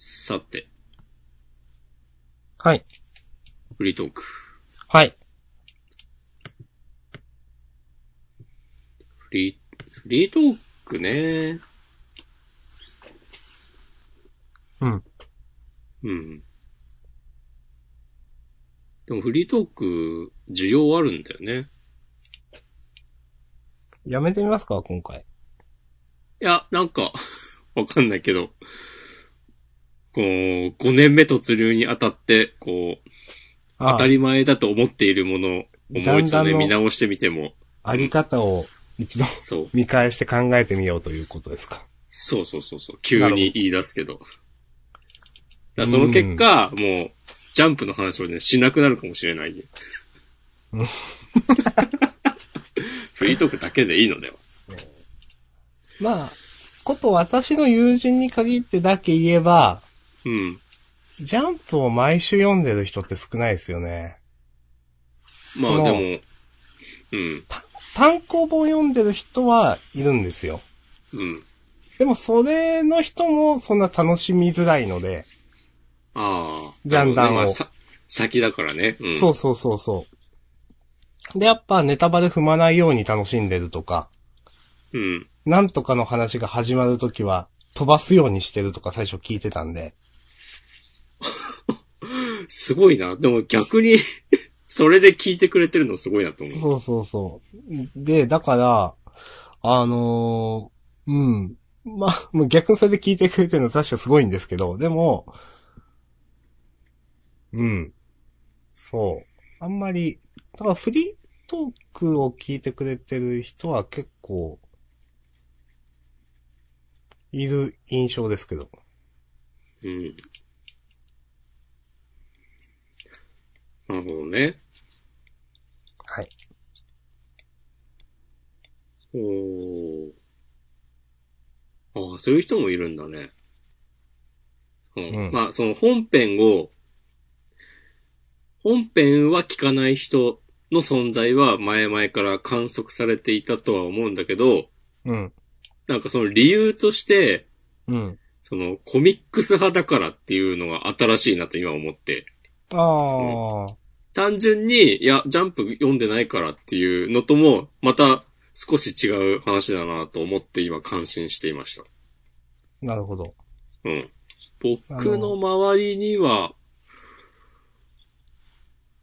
さて、はい。フリートーク。はい。フリー、フリートークね。うん。うん。でもフリートーク、需要あるんだよね。やめてみますか今回。いや、なんか、わかんないけど、こう、5年目突入にあたって、こう、あ当たり前だと思っているものをもう一度ね、見直してみても、あり方を一度そう。見返して考えてみようということですか。そうそうそうそう。急に言い出すけど。だその結果、もう、ジャンプの話をね、しなくなるかもしれないね。うんフリートークだけでいいのでは。まあ、こと私の友人に限ってだけ言えば、うん。ジャンプを毎週読んでる人って少ないですよね。まあでも、うん、単行本読んでる人はいるんですよ。うん。でもそれの人もそんな楽しみづらいので、ああ。ジャンダンをまあさ先だからね。うん。そうそうそうそう。で、やっぱネタバレ踏まないように楽しんでるとか、うん。なんとかの話が始まるときは飛ばすようにしてるとか最初聞いてたんで。すごいな。でも逆に、それで聞いてくれてるのすごいなと思う。そうそうそう。で、だから、あのーうん。まあ、もう逆にそれで聞いてくれてるの確かすごいんですけど、でも、うん。そう。あんまり、だからフリートークを聞いてくれてる人は結構、いる印象ですけど。うん。なるほどね。はい。おー。ああ、そういう人もいるんだね。うん。うんまあ、その本編を、本編は聞かない人の存在は前々から観測されていたとは思うんだけど、うん。なんかその理由として、うん。そのコミックス派だからっていうのが新しいなと今思って。ああ、単純に、いや、ジャンプ読んでないからっていうのとも、また少し違う話だなと思って今感心していました。なるほど。うん。僕の周りには、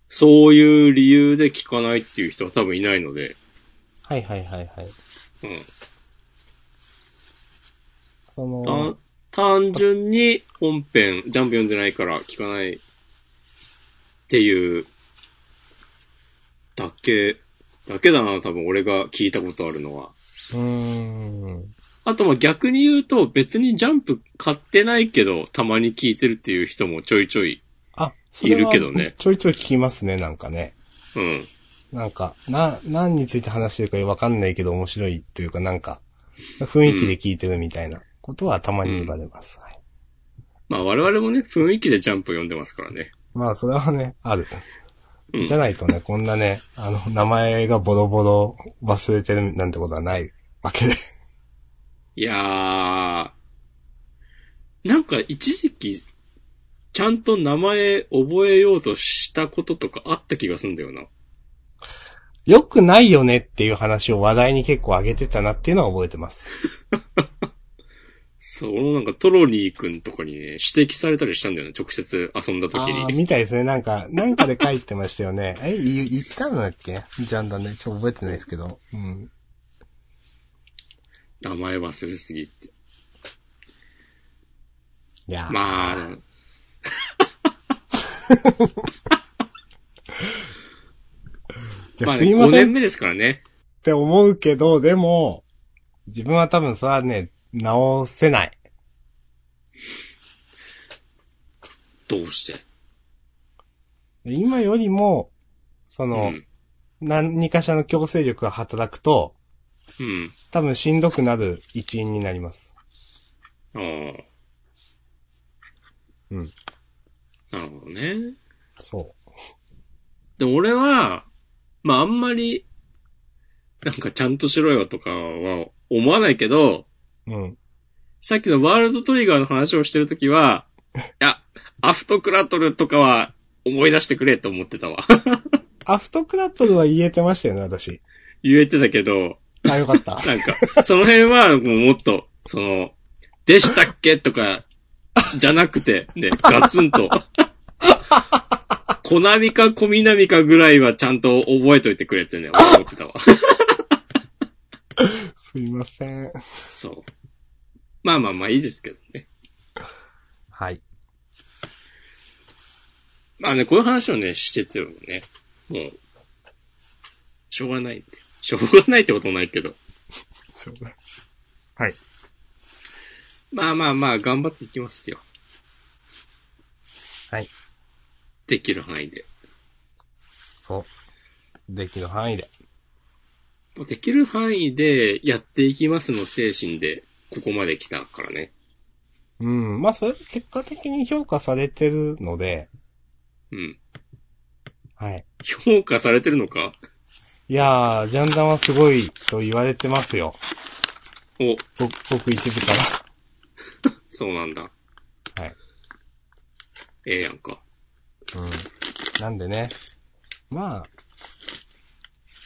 そういう理由で聞かないっていう人は多分いないので、はいはいはいはい。うん。その、た単純に本編、ジャンプ読んでないから聞かないっていう、だけ、だけだな、多分俺が聞いたことあるのは。うーん。あとまあ逆に言うと別にジャンプ買ってないけどたまに聞いてるっていう人もちょいちょい。あ、いるけどねちょいちょい聞きますね、なんかね。うん。なんか、な、何について話してるかわかんないけど面白いっていうかなんか、雰囲気で聞いてるみたいなことはたまに言われます。はいまあ我々もね、雰囲気でジャンプ読んでますからね。まあ、それはね、ある。うんじゃないとね、こんなね、あの、名前がボロボロ忘れてるなんてことはないわけで。いやー、なんか一時期、ちゃんと名前覚えようとしたこととかあった気がするんだよな。良くないよねっていう話を話題に結構上げてたなっていうのは覚えてます。そのなんかトロリーくんとかにね、指摘されたりしたんだよね、直接遊んだ時ああ。みたいですね。なんか、なんかで書いてましたよね。え、言言ったのだっけ？ジャンダンね。ちょっと覚えてないですけど。うん。名前忘れすぎって。いやー、まあ、まあね、5いやすいませんっ年目ですからね。て思うけど、でも、自分は多分それはね、直せない。どうして？今よりも、その、うん。何かしらの強制力が働くと、うん。多分しんどくなる一因になります。ああ。うん。なるほどね。そでも俺は、まああんまり、なんかちゃんとしろよとかは思わないけど、う。うん。さっきのワールドトリガーの話をしてるときは、や、アフトクラトルとかは思い出してくれと思ってたわ。アフトクラットルは言えてましたよね、私。言えてたけど、あ、よかった。なんか、その辺はもうもっと、その、でしたっけとか、じゃなくて、ね、ガツンと。コナミかコミナミかぐらいはちゃんと覚えといてくれってね、思ってたわ。すいません。そう。まあまあまあいいですけどね。はい。まあね、こういう話をね、しててもね、もう、しょうがない。しょうがないってことないけど。しょうがない。はい。まあまあまあ、頑張っていきますよ。はい。できる範囲で。そう。できる範囲で。できる範囲でやっていきますの精神で、ここまで来たからね。うん。まあ、それ結果的に評価されてるので、うん。はい。評価されてるのか？いやー、ジャンダンはすごいと言われてますよ。お、僕、僕一部か そうなんだ。ら。はい。ええやんか。うん。なんでね。まあ、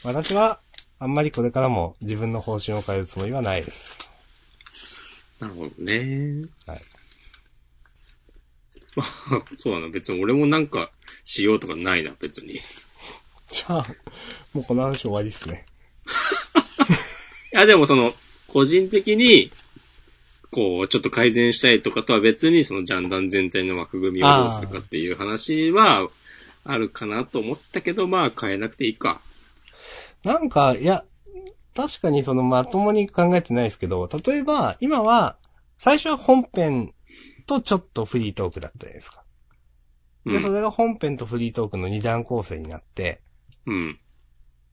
私は、あんまりこれからも自分の方針を変えるつもりはないです。なるほどね。はい。まあ、そうだな。別に俺もなんかしようとかないな、別に。いじゃあ、もうこの話終わりっすね。や、でもその、個人的に、こう、ちょっと改善したいとかとは別に、そのジャンダン全体の枠組みをどうするかっていう話は、あるかなと思ったけど、まあ変えなくていいか。なんか、いや、確かにそのまともに考えてないですけど、例えば、今は、最初は本編とちょっとフリートークだったじゃないですか。で、うん。それが本編とフリートークの二段構成になって、うん。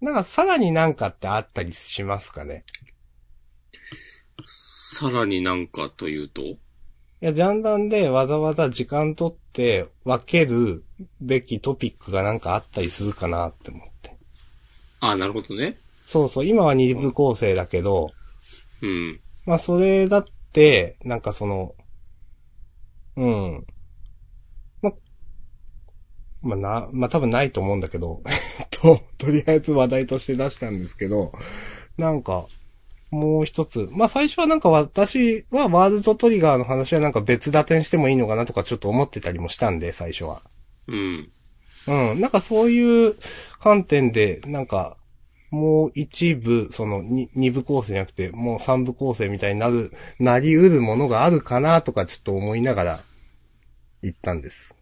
なんかさらになんかってあったりしますかね？さらになんかというと？いや、ジャンダンでわざわざ時間取って分けるべきトピックがなんかあったりするかなって思って。ああ、なるほどね。そうそう、今は二部構成だけど、うん。まあそれだって、なんかその、うん。ま、まあな、まあ多分ないと思うんだけど、と、とりあえず話題として出したんですけど、なんか、もう一つ。まあ最初はなんか私はワールドトリガーの話はなんか別打点してもいいのかなとかちょっと思ってたりもしたんで、最初は。うん。うん。なんかそういう観点で、なんか、もう一部、そのに二部構成じゃなくて、もう三部構成みたいになる、なり得るものがあるかなとかちょっと思いながら言ったんです。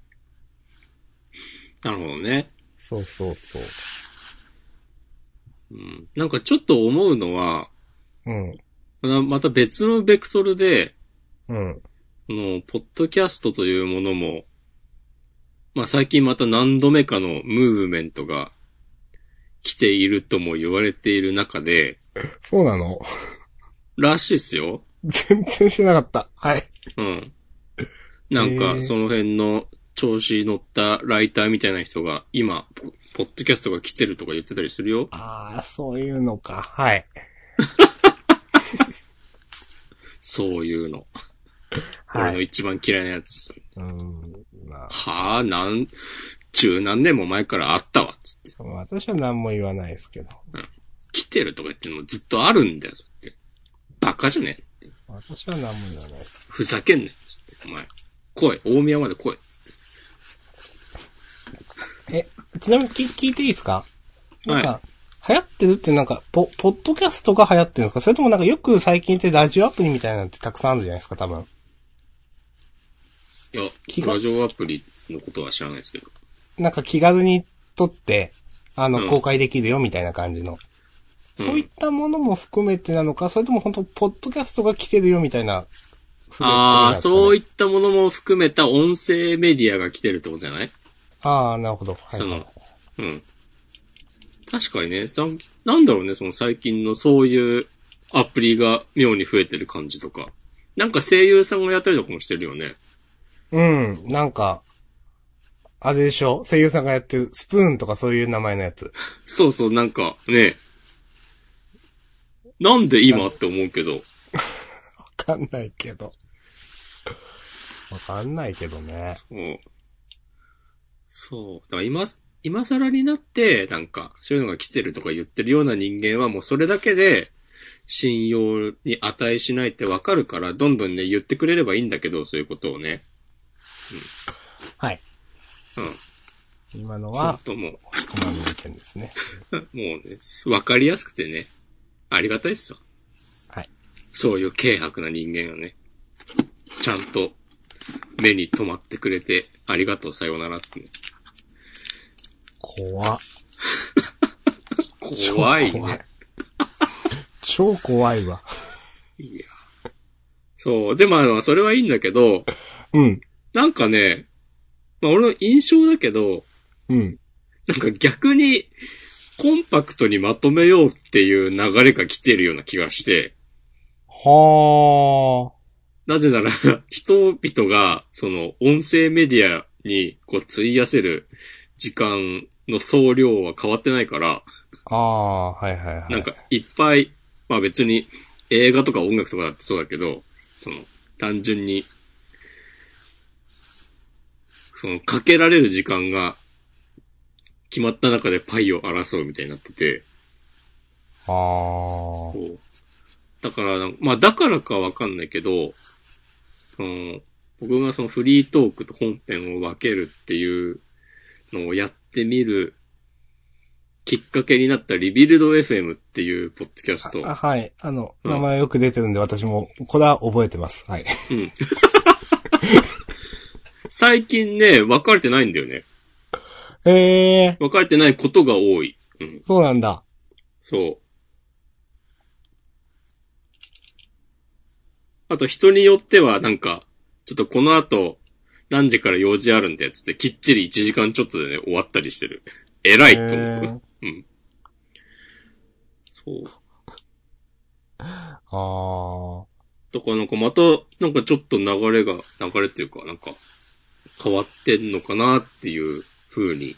なるほどね。そうそうそう。うん。なんかちょっと思うのは、うん。また別のベクトルで、うん。この、ポッドキャストというものも、まあ最近また何度目かのムーブメントが来ているとも言われている中で、そうなのらしいっすよ。全然知らなかった。はい。うん。なんへか、ーその辺の調子乗ったライターみたいな人が、今、ポポッドキャストが来てるとか言ってたりするよ。ああ、そういうのか。はい。そういうの。はい。俺の一番嫌いなやつ。うん。まはあ、なん、中何年も前からあったわ、つって。あ、私は何も言わないですけど。来てるとか言ってるのずっとあるんだよ、って。バカじゃねえ。私は何も言わない。ふざけんなよ、つって。お前、来い、大宮まで来い、つって。え、ちなみに聞聞いていいですか？なんか、は流行ってるってなんか、ポ、ポッドキャストが流行ってるんですか？それともなんかよく最近ってラジオアプリみたいなのってたくさんあるじゃないですか、多分。いやラジオアプリのことは知らないですけど。なんか気軽に撮って、あの、うん公開できるよみたいな感じの。うんそういったものも含めてなのか、それとも本当ポッドキャストが来てるよみたいな。ああ、そういいったものも含めた音声メディアが来てるってことじゃない？ああ、なるほど。はい、そのうん。確かにね、なんなんだろうね、その最近のそういうアプリが妙に増えてる感じとか。なんか声優さんがやったりとかもしてるよね。うん、なんか、あれでしょ？声優さんがやってるスプーンとかそういう名前のやつ。そうそう、なんかね、なんで今って思うけど、わかんないけど。わかんないけどね。そう。そう。だから今、今更になって、なんか、そういうのが来てるとか言ってるような人間はもうそれだけで、信用に値しないってわかるから、どんどんね、言ってくれればいいんだけど、そういうことをね。はい。うん。今の本は、当もう、コマの意見ですね。もうね、わかりやすくてね、ありがたいっすわ。はい。そういう軽薄な人間がね、ちゃんと目に留まってくれて、ありがとう、さようならってね。怖っ怖い超怖いね。。超怖いわ。いや。そう。で、まあ、それはいいんだけど、うん。なんかね、まあ俺の印象だけど、うん。なんか逆に、コンパクトにまとめようっていう流れが来てるような気がして、はなぜなら、人々が、その、音声メディアに、こう、費やせる時間の総量は変わってないから、あ。ああ、はいはいはい。なんか、いっぱい、まあ別に、映画とか音楽とかだってそうだけど、その、単純に、その、かけられる時間が、決まった中でパイを争うみたいになってて、ああ。そう。だからまあだからかわかんないけど、その、僕がそのフリートークと本編を分けるっていうのをやってみるきっかけになったリビルド FM っていうポッドキャスト。あはい。あの、うん名前よく出てるんで、私も、これは覚えてます。はい。うん。最近ね、分かれてないんだよね。ええ分かれてないことが多い。うん。そうなんだ。そう。あと人によってはなんか、ちょっとこの後、何時から用事あるんで、つってきっちり1時間ちょっとでね、終わったりしてる。偉いと思へうー。うん。そう。ああ。とかなんかまた、なんかちょっと流れが、流れっていうか、なんか、変わってんのかなっていう風に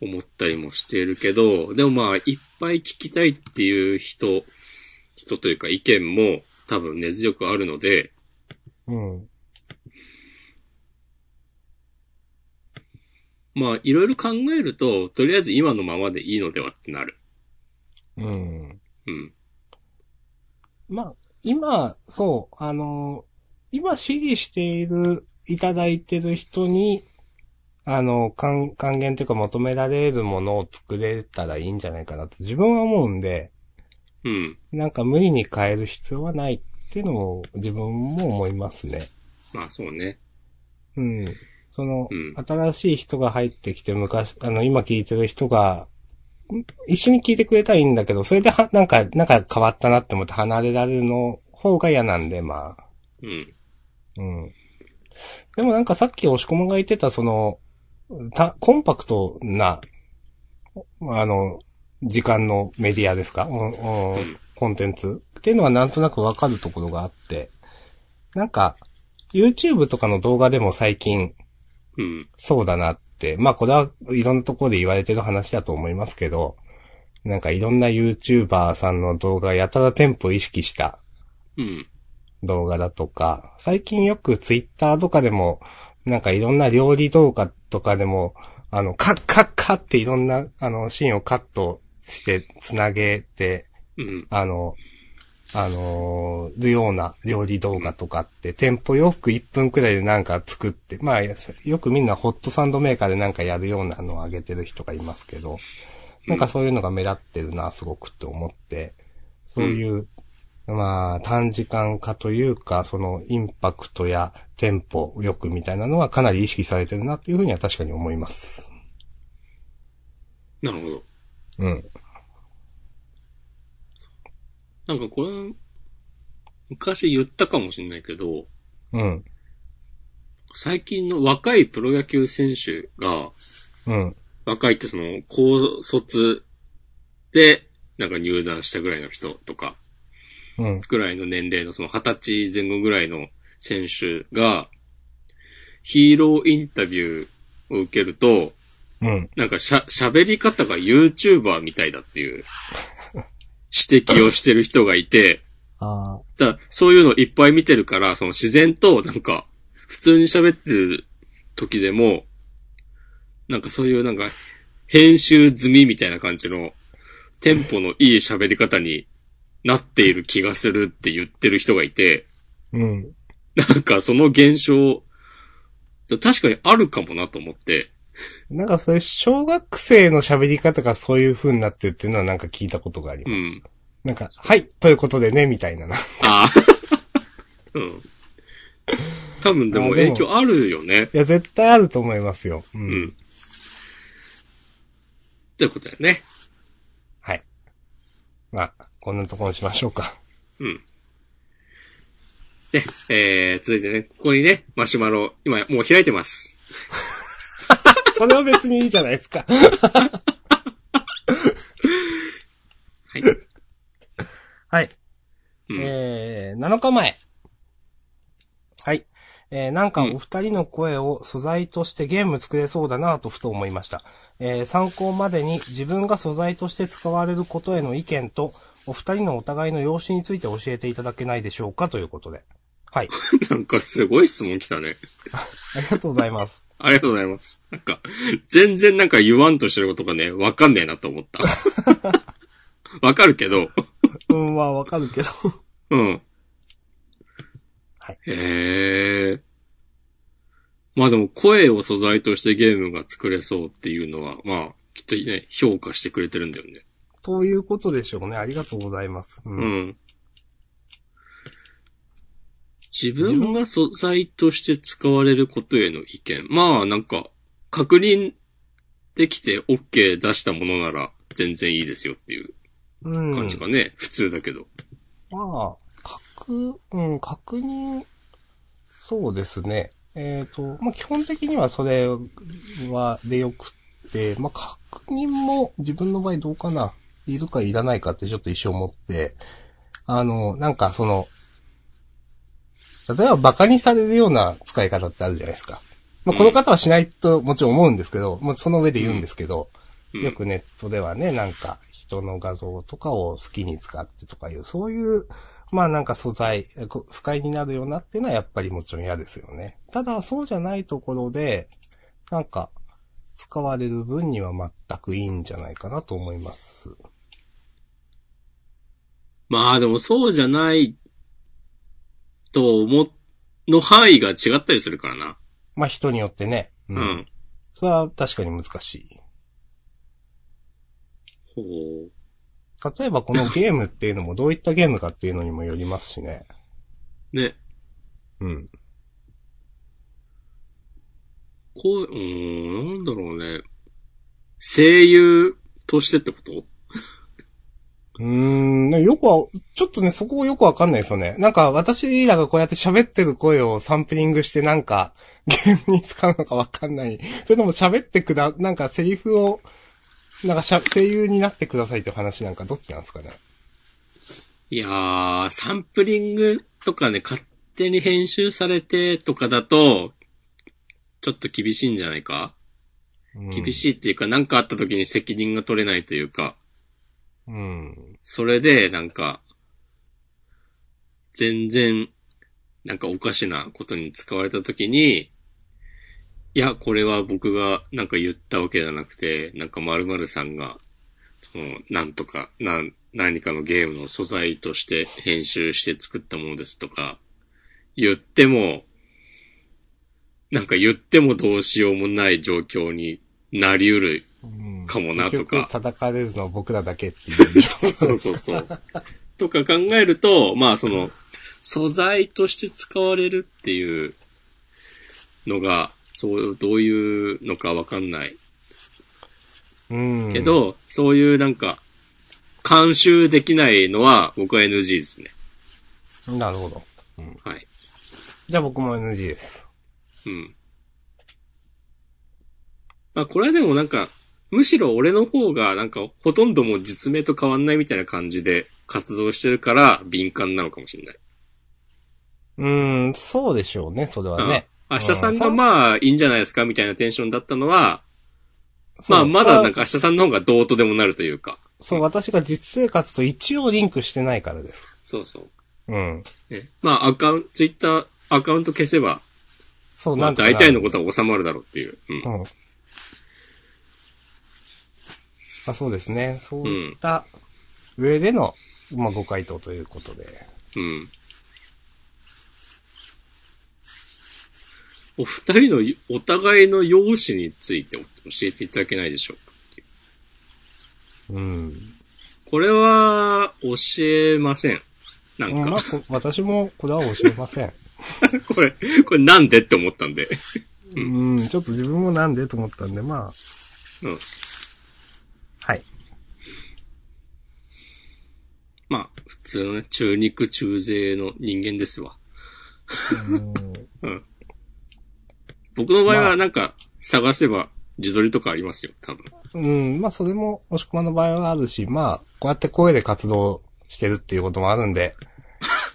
思ったりもしているけど、でもまあ、いっぱい聞きたいっていう人、人というか意見も多分根強くあるので、うん。まあ、いろいろ考えると、とりあえず今のままでいいのではってなる。うん。うん。まあ、今、そう、あの、今支持している、いただいてる人に、あの、還還元というか求められるものを作れたらいいんじゃないかなと自分は思うんで、うん。なんか無理に変える必要はないっていうのも自分も思いますね。まあ、そうね。うん。その、うん新しい人が入ってきて昔、あの、今聞いてる人が、ん一緒に聞いてくれたらいいんだけど、それでは、なんか、なんか変わったなって思って離れられるの方が嫌なんで、まあ。うん。うん。でもなんかさっき押し込まが言ってた、その、た、コンパクトな、あの、時間のメディアですか、うんうん、コンテンツっていうのはなんとなくわかるところがあって、なんか、YouTube とかの動画でも最近、うん。そうだなって、まあこれはいろんなところで言われてる話だと思いますけど、なんかいろんな YouTuber さんの動画やたらテンポ意識した。うん。動画だとか、最近よく Twitter とかでも、なんかいろんな料理動画とかでも、あの、カッカッカッっていろんな、あの、シーンをカットして繋げて、うん。あの、あのーるような料理動画とかって、テンポよく1分くらいでなんか作って、まあ、よくみんなホットサンドメーカーでなんかやるようなのを上げてる人がいますけど、なんかそういうのが目立ってるな、すごくって思って、そういう、まあ、短時間化というか、そのインパクトやテンポよくみたいなのはかなり意識されてるなっていうふうには確かに思います。なるほど。うん。なんかこれ、昔言ったかもしれないけど、うん。最近の若いプロ野球選手が、うん。若いってその、高卒で、なんか入団したぐらいの人とか、うん。ぐらいの年齢のその二十歳前後ぐらいの選手が、ヒーローインタビューを受けると、うん。なんかしゃ、喋り方が YouTuber みたいだっていう指摘をしてる人がいて、ああ。だそういうのいっぱい見てるから、その自然となんか、普通に喋ってる時でも、なんかそういうなんか、編集済みみたいな感じの、テンポのいい喋り方になっている気がするって言ってる人がいて、うん。なんかその現象、確かにあるかもなと思って、なんかそれ、小学生の喋り方がそういう風になってるっていうのはなんか聞いたことがあります。うん。なんか、はい、ということでね、みたいなな。ああ。うん。多分でも影響あるよね。いや、絶対あると思いますよ。う。うんん。ってことだよね。はい。まあ、こんなところにしましょうか。うん。で、えー、続いてね、ここにね、マシュマロ、今もう開いてます。それは別にいいじゃないですか。はい。はい。うんえー、7日前。はい。えー、なんかお二人の声を素材としてゲーム作れそうだなとふと思いました。えー、参考までに自分が素材として使われることへの意見と、お二人のお互いの容姿について教えていただけないでしょうかということで。はい。なんかすごい質問来たね。ありがとうございます。ありがとうございます。なんか、全然なんか言わんとしてることがね、わかんねえなと思った。わかるけど、うん、まあわかるけど。うん。はい。へえ。まあでも声を素材としてゲームが作れそうっていうのは、まあ、きっとね、評価してくれてるんだよね。ということでしょうね。ありがとうございます。う。うんん。自分が素材として使われることへの意見。まあなんか、確認できて OK 出したものなら全然いいですよっていううん。感じかね。普通だけど。まあ、確、うん、確認、そうですね。えっ、と、まあ基本的にはそれはでよくって、まあ確認も自分の場合どうかな。いるかいらないかってちょっと一生思って、あの、なんかその、例えば馬鹿にされるような使い方ってあるじゃないですか。まあこの方はしないともちろん思うんですけど、まあその上で言うんですけど、うんよくネットではね、なんか人の画像とかを好きに使ってとかいう、そういう、まあなんか素材、こ不快になるようなっていうのはやっぱりもちろん嫌ですよね。ただそうじゃないところで、なんか使われる分には全くいいんじゃないかなと思います。まあでもそうじゃないと思っ、の範囲が違ったりするからな。まあ人によってね。ううん。それは確かに難しい。ほう。例えばこのゲームっていうのもどういったゲームかっていうのにもよりますしね。ね。うん。こう、うーん、なんだろうね。声優としてってこと？うーん、ねよくは、ちょっとね、そこよくわかんないですよね。なんか、私らがこうやって喋ってる声をサンプリングしてなんか、ゲームに使うのかわかんない。それとも喋ってくだ、なんかセリフを、なんかしゃ、声優になってくださいって話なんかどっちなんですかね。いやー、サンプリングとかね、勝手に編集されてとかだと、ちょっと厳しいんじゃないか、うん、厳しいっていうか、なんかあった時に責任が取れないというか、うん。それで、なんか、全然、なんかおかしなことに使われた時に、いや、これは僕がなんか言ったわけじゃなくて、なんか〇〇さんが、そのなんとか、なん、何かのゲームの素材として編集して作ったものですとか、言っても、なんか言ってもどうしようもない状況になりうる。うんかもなとか結局叩かれるのは僕らだけっていう。そうそうそうそう。とか考えると、まあその、素材として使われるっていうのが、そう、どういうのかわかんない。うん。け、ど、そういうなんか、監修できないのは僕は NG ですね。なるほど。はい。じゃあ僕も NG です。うん。まあこれはでもなんか、むしろ俺の方がなんかほとんどもう実名と変わんないみたいな感じで活動してるから敏感なのかもしれない。うん、そうでしょうね、それはね。明日さんがうんまあいいんじゃないですかみたいなテンションだったのは、まあまだなんか明日さんの方がどうとでもなるというか。そう、私が実生活と一応リンクしてないからです。そうそう。うん。ね、まあアカウント、ツイッターアカウント消せばそう、まあなんとかな大体のことは収まるだろうっていう。うん。うん。まあそうですね。そういった上での、まあご回答ということで。うん。お二人のお互いの容姿について教えていただけないでしょうかううん。これは、教えません。なんか、うんまあ、こ私もこれは教えません。これ、これなんでって思ったんで。うん、ちょっと自分もなんでと思ったんで、まあ、うん。はい。まあ、普通のね、中肉中背の人間ですわ。うん。僕の場合まあはなんか、探せば自撮りとかありますよ、多分。うん、まあそれも、押し込まの場合はあるし、まあ、こうやって声で活動してるっていうこともあるんで、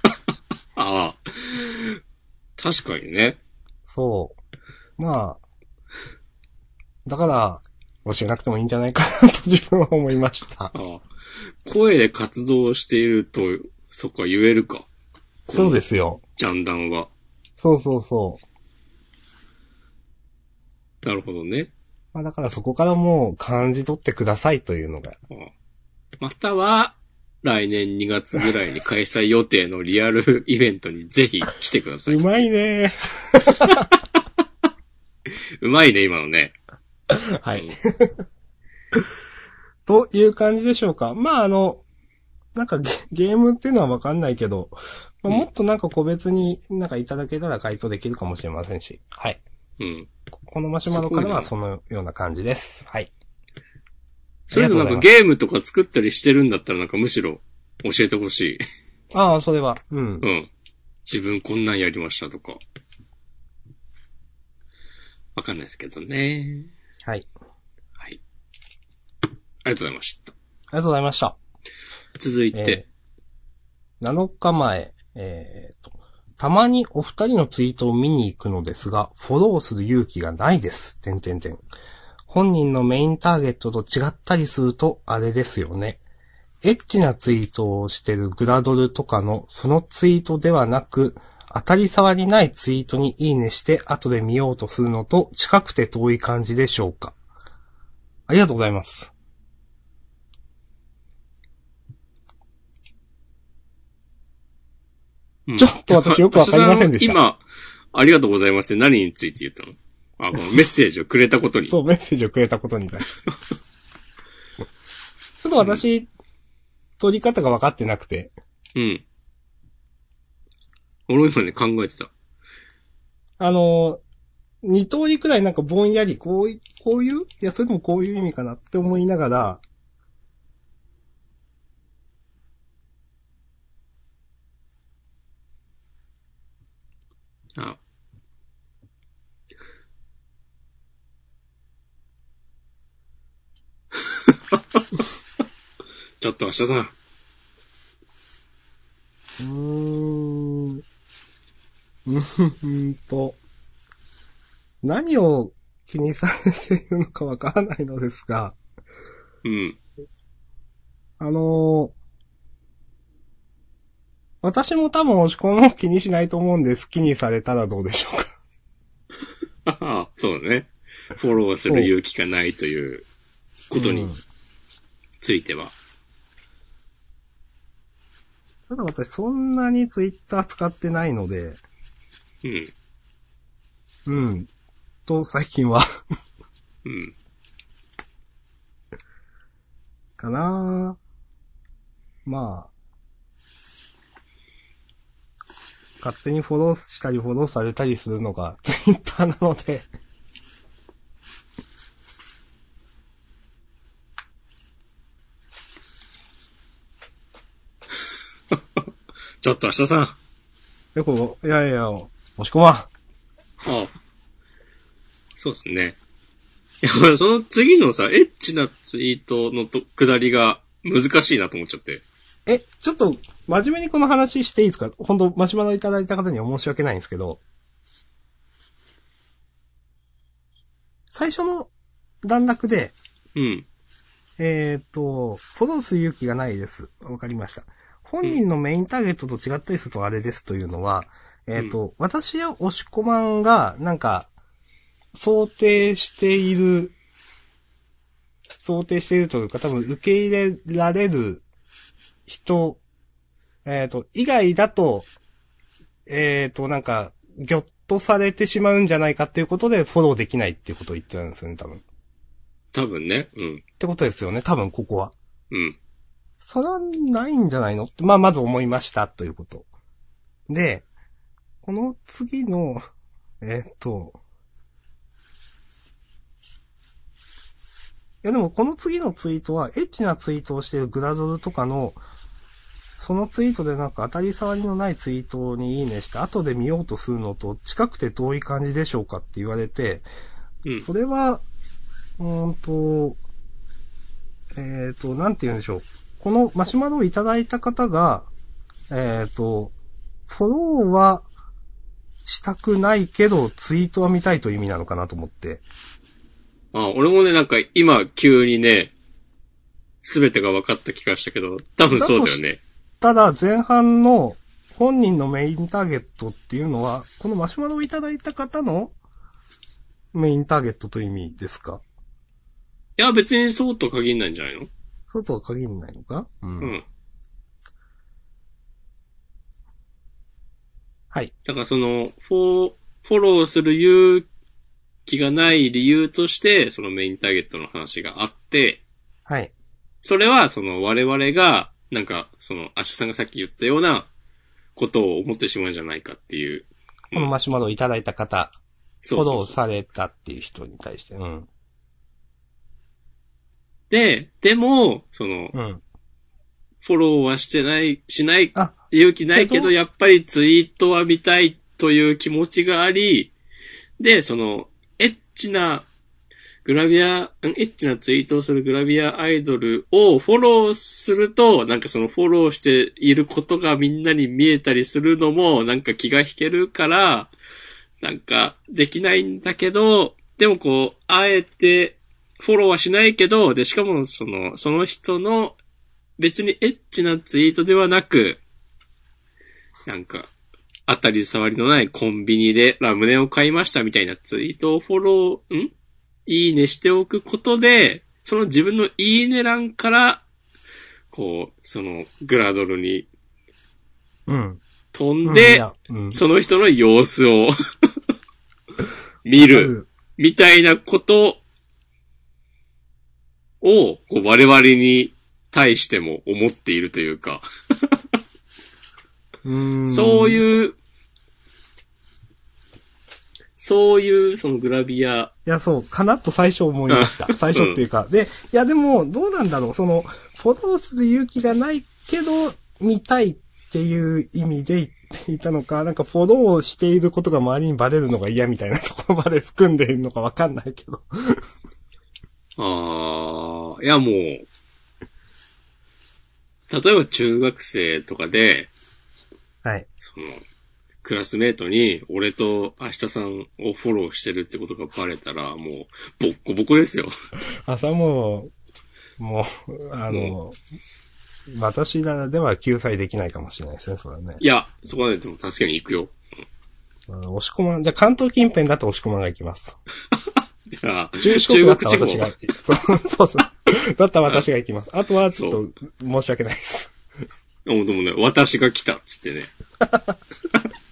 ああ。確かにね。そう。まあ、だから、教えなくてもいいんじゃないかなと自分は思いました。ああ。声で活動していると、そっか、言えるか。そうですよ。ジャンダンは。そうそうそう。なるほどね。まあだからそこからもう感じ取ってくださいというのが。ああまたは、来年2月ぐらいに開催予定のリアルイベントにぜひ来てください。うまいね うまいね、今のね。はいうん。という感じでしょうか。まああの、なんかゲゲームっていうのはわかんないけど、まあ、もっとなんか個別になんかいただけたら回答できるかもしれませんし。はい。うん。ここのマシュマロからはすそのような感じです。はい。それでもなんかゲームとか作ったりしてるんだったらなんかむしろ教えてほしい。ああ、それは。うん。うん。自分こんなんやりましたとか。わかんないですけどね。はい。はい。ありがとうございました。ありがとうございました。続いて、えー7日前、えーと、たまにお二人のツイートを見に行くのですが、フォローする勇気がないです。てんてんてん。本人のメインターゲットと違ったりするとあれですよね。エッチなツイートをしてるグラドルとかのそのツイートではなく、当たり障りないツイートにいいねして後で見ようとするのと近くて遠い感じでしょうか。ありがとうございます。うんちょっと私よくわかりませんでした今、ありがとうございますって何について言ったの？あ、このメッセージをくれたことに。そう、メッセージをくれたことに対して。ちょっと私、取り方が分かってなくて。うん。俺も今ね、考えてた。あの、二通りくらいなんかぼんやり、こうい、こういう？いや、それでもこういう意味かなって思いながら、あ。ちょっと明日さん。うーん、うーんと、何を気にされているのかわからないのですが、うん。あの私も多分押し込みも気にしないと思うんで好きにされたらどうでしょうか。ああ、そうだね。フォローする勇気がないということにうんついては。ただ私そんなにツイッター使ってないので、うん。うん。と、最近は、うん。かなまあ。勝手にフォローしたりフォローされたりするのが ツイッターなので、ちょっと明日さん。あよく、いやいや、押し込まん。あ。そうですね。いや、その次のさ、エッチなツイートのと、くだりが難しいなと思っちゃって。え、ちょっと、真面目にこの話していいですか？本当マシュマロいただいた方には申し訳ないんですけど、最初の段落で、うん。えっ、と、フォローする勇気がないです。わかりました。本人のメインターゲットと違ったりするとあれですというのは、えっ、と、私や押し込まんが、なんか、想定している、想定しているというか、多分受け入れられる人、えっ、と、以外だと、えっ、と、なんか、ぎょっとされてしまうんじゃないかっていうことでフォローできないっていうことを言ってたんですよね、多分。っ多分ね。うん。てことですよね、多分ここは。うん。それはないんじゃないの？って、まあ、まず思いました、ということ。で、この次の、えーっと、いやでもこの次のツイートは、エッチなツイートをしているグラドルとかの、そのツイートでなんか当たり障りのないツイートにいいねして、後で見ようとするのと近くてどういう感じでしょうかって言われて、うん。それは、うーんと、えっ、と、なんて言うんでしょう。このマシュマロをいただいた方が、えっ、と、フォローはしたくないけど、ツイートは見たいという意味なのかなと思って。あ、俺もね、なんか今急にね、すべてが分かった気がしたけど、多分そうだよね。ただ、前半の本人のメインターゲットっていうのは、このマシュマロをいただいた方のメインターゲットという意味ですか？いや、別にそうと限んないんじゃないの？そうとは限らないのか？ううん。はい。だからその、フォフォローする勇気がない理由として、そのメインターゲットの話があって、はい。それはその我々が、なんか、その、アシさんがさっき言ったようなことを思ってしまうんじゃないかっていう。このマシュマロをいただいた方、フォロー。されたっていう人に対して。うん。で、でも、その、うん。フォローはしてない、しないあ、勇気ないけどやっぱりツイートは見たいという気持ちがあり、で、その、エッチな、グラビア、エッチなツイートをするグラビアアイドルをフォローすると、なんかそのフォローしていることがみんなに見えたりするのも、なんか気が引けるから、なんかできないんだけど、でもこう、あえて、フォローはしないけど、で、しかもその、その人の別にエッチなツイートではなく、なんか、当たり障りのないコンビニでラムネを買いましたみたいなツイートをフォロー、んいいねしておくことで、その自分のいいね欄から、こう、そのグラドルにうん。飛んで、うんうん。その人の様子を 見る、みたいなことを、こう我々に対しても思っているというか、うん。そうう。いう、そういう、そのグラビア、いや、そう、かなと最初思いました。最初っていうか。で、いや、でも、どうなんだろう。その、フォローする勇気がないけど、見たいっていう意味で言っていたのか、なんかフォローしていることが周りにバレるのが嫌みたいなところまで含んでいるのかわかんないけど。ああ、いやもう、例えば中学生とかで、はい。その、クラスメートに、俺と明日さんをフォローしてるってことがバレたら、もう、ボッコボコですよ。朝もう、もう、あの、私らでは救済できないかもしれないですね、それはね。いや、そこまででも確かに行くよ。押し込まん、じゃあ関東近辺だと押し込まんが行きます。じゃあ、中国地方 そうそう。だったら私が行きます。あとはちょっと申し訳ないです。もうでもね、私が来たっつってね。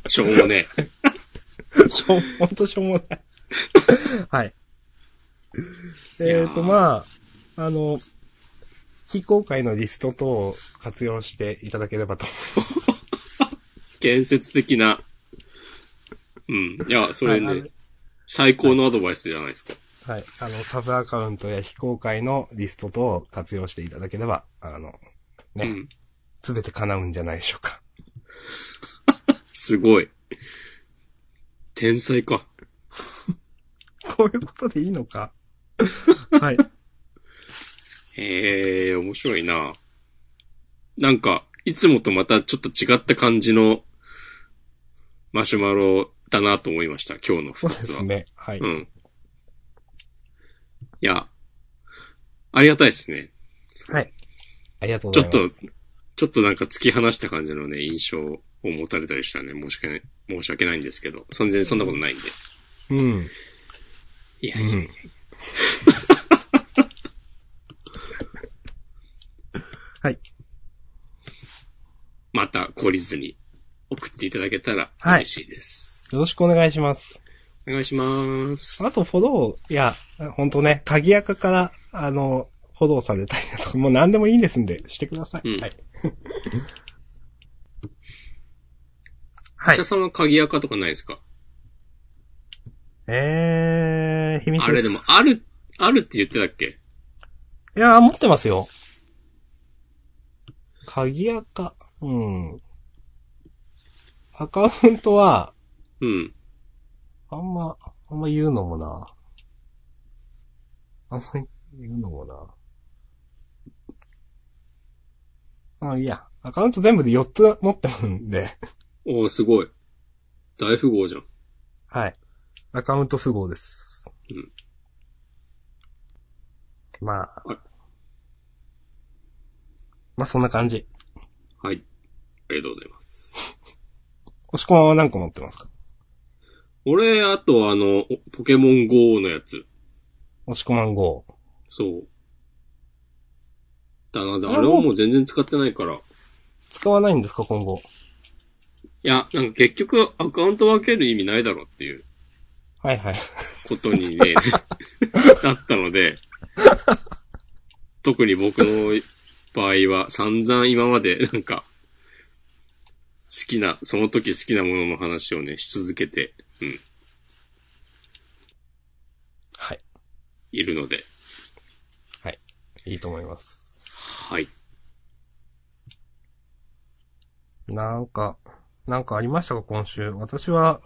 しょうもね しょう、ほんとしょうもない。はい。えっ、と、まあ、あの、非公開のリスト等を活用していただければと。建設的な。うん。いや、それね、最高のアドバイスじゃないですか。はい。あの、サブアカウントや非公開のリスト等を活用していただければ、あの、ね、うん。すべて叶うんじゃないでしょうか。すごい。天才か。こういうことでいいのか？はい。へえ、面白いな。なんか、いつもとまたちょっと違った感じのマシュマロだなと思いました。今日のそう二つは。ですね。はい。うん。いや、ありがたいですね。はい。ありがとうちょっございます。と、ちょっとなんか突き放した感じのね、印象を持たれたりしたね。申し訳ない。申し訳ないんですけど、全然そんなことないんで。うん。いやいや、うん。はい。また懲りずに送っていただけたらはい嬉しいです。よろしくお願いします。お願いします。あと、フォロー、いや、本当ね、鍵垢から、あの、フォローされたりだとか、もう何でもいいんですんで、してください。うんはい。はい医者。さんは鍵垢とかないですか？えー、秘密です。あれでも、ある、あるって言ってたっけ？いやー、持ってますよ。鍵垢。うん。アカウントは、うん。あんま、あんま言うのもな。あんま言うのもな。あ、いいや。アカウント全部で4つ持ってるんで。おー、すごい。大富豪じゃん。はい。アカウント符号です。うん。まあはい。まあそんな感じ。はい。ありがとうございます。押し込まんは何個持ってますか？俺、あとあの、おポケモン GO のやつ。押し込まん GO。そう。だな、だああれはもう全然使ってないから。い使わないんですか今後？や、なんか結局アカウント分ける意味ないだろっていうはいはい。ことにね、なったので、特に僕の場合は散々今までなんか、好きな、その時好きなものの話をね、し続けて、うん、はい。いるので、はい。いいと思います。はい。なんか、なんかありましたか今週？私は、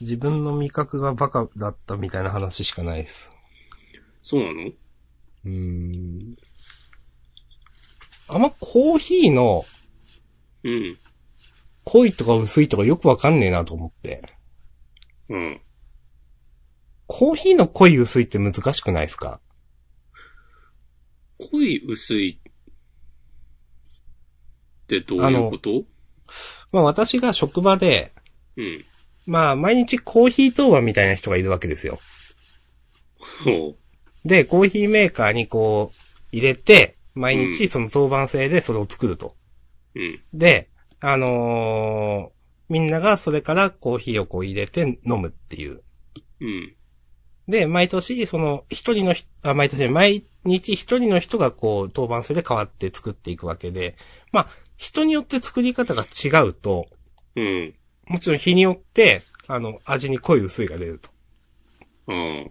自分の味覚がバカだったみたいな話しかないです。そうなの？うーん。あんまコーヒーのうん。濃いとか薄いとかよくわかんねえなと思って。うん。コーヒーの濃い薄いって難しくないですか？濃い薄いってどういうこと？まあ私が職場で、うん。まあ毎日コーヒー当番みたいな人がいるわけですよ。ほで、コーヒーメーカーにこう入れて、毎日その当番制でそれを作ると。う。うん。で、あのーみんながそれからコーヒーをこう入れて飲むっていう。うん。で、毎年、その、一人の人、あ、毎年、毎日一人の人がこう、当番制で変わって作っていくわけで、まあ、人によって作り方が違うと、うん。もちろん日によって、あの、味に濃い薄いが出ると。ああ。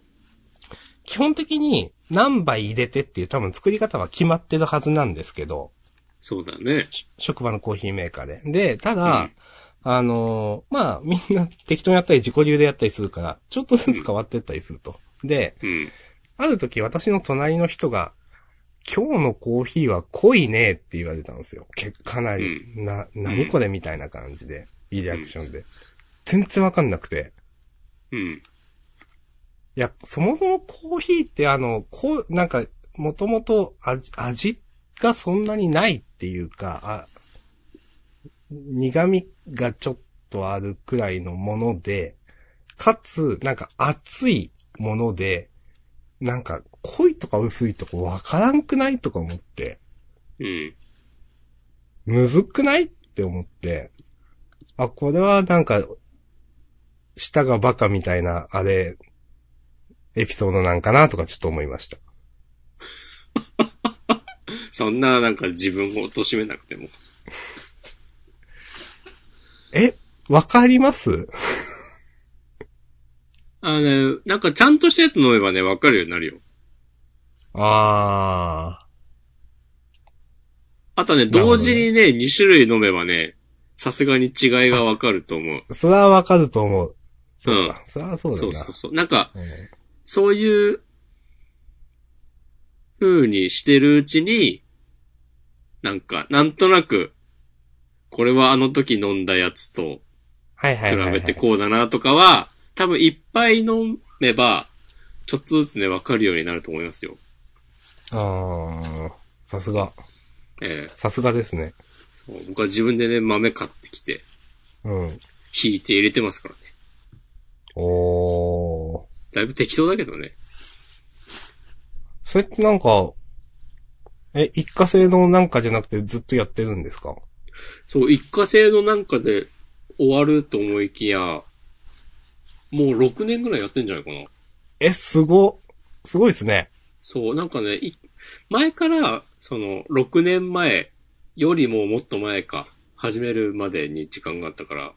基本的に何杯入れてっていう多分作り方は決まってるはずなんですけど、そうだね。職場のコーヒーメーカーで。で、ただ、あのーまあ、みんな適当にやったり自己流でやったりするから、ちょっとずつ変わってったりすると。で、うん。ある時私の隣の人が、今日のコーヒーは濃いねって言われたんですよ。けかなり、な、何これみたいな感じで、いいリアクションで。全然わかんなくて。うん。いや、そもそもコーヒーってあの、こう、なんか、もともと味、味がそんなにないっていうか、あ、苦味がちょっとあるくらいのもので、かつ、なんか熱いもので、なんか濃いとか薄いとかわからんくないとか思って、うん。むずくない？って思って、あ、これはなんか、舌がバカみたいな、あれ、エピソードなんかなとかちょっと思いました。そんな、なんか自分を貶めなくても。えわかります？あのね、なんかちゃんとしたやつ飲めばね、わかるようになるよ。ああとね、同時にね、2種類飲めばね、さすがに違いがわかると思う。ー。それはわかると思う。そうか。それはそうだ。そうそうそう。なんか、うんそういう、風にしてるうちに、なんか、なんとなく、これはあの時飲んだやつと比。べてこうだなとかは、多分いっぱい飲めば、ちょっとずつね、わかるようになると思いますよ。あーさすが。ええさすがですね。そう僕は自分でね、豆買ってきて、うん。引いて入れてますからね。おー。だいぶ適当だけどね。それってなんか、え、一過性のなんかじゃなくてずっとやってるんですか？そう、一過性のなんかで終わると思いきや、もう6年ぐらいやってんじゃないかな。え、すご、すごいですね。そう、なんかね、い前から、その、6年前よりももっと前か、始めるまでに時間があったから、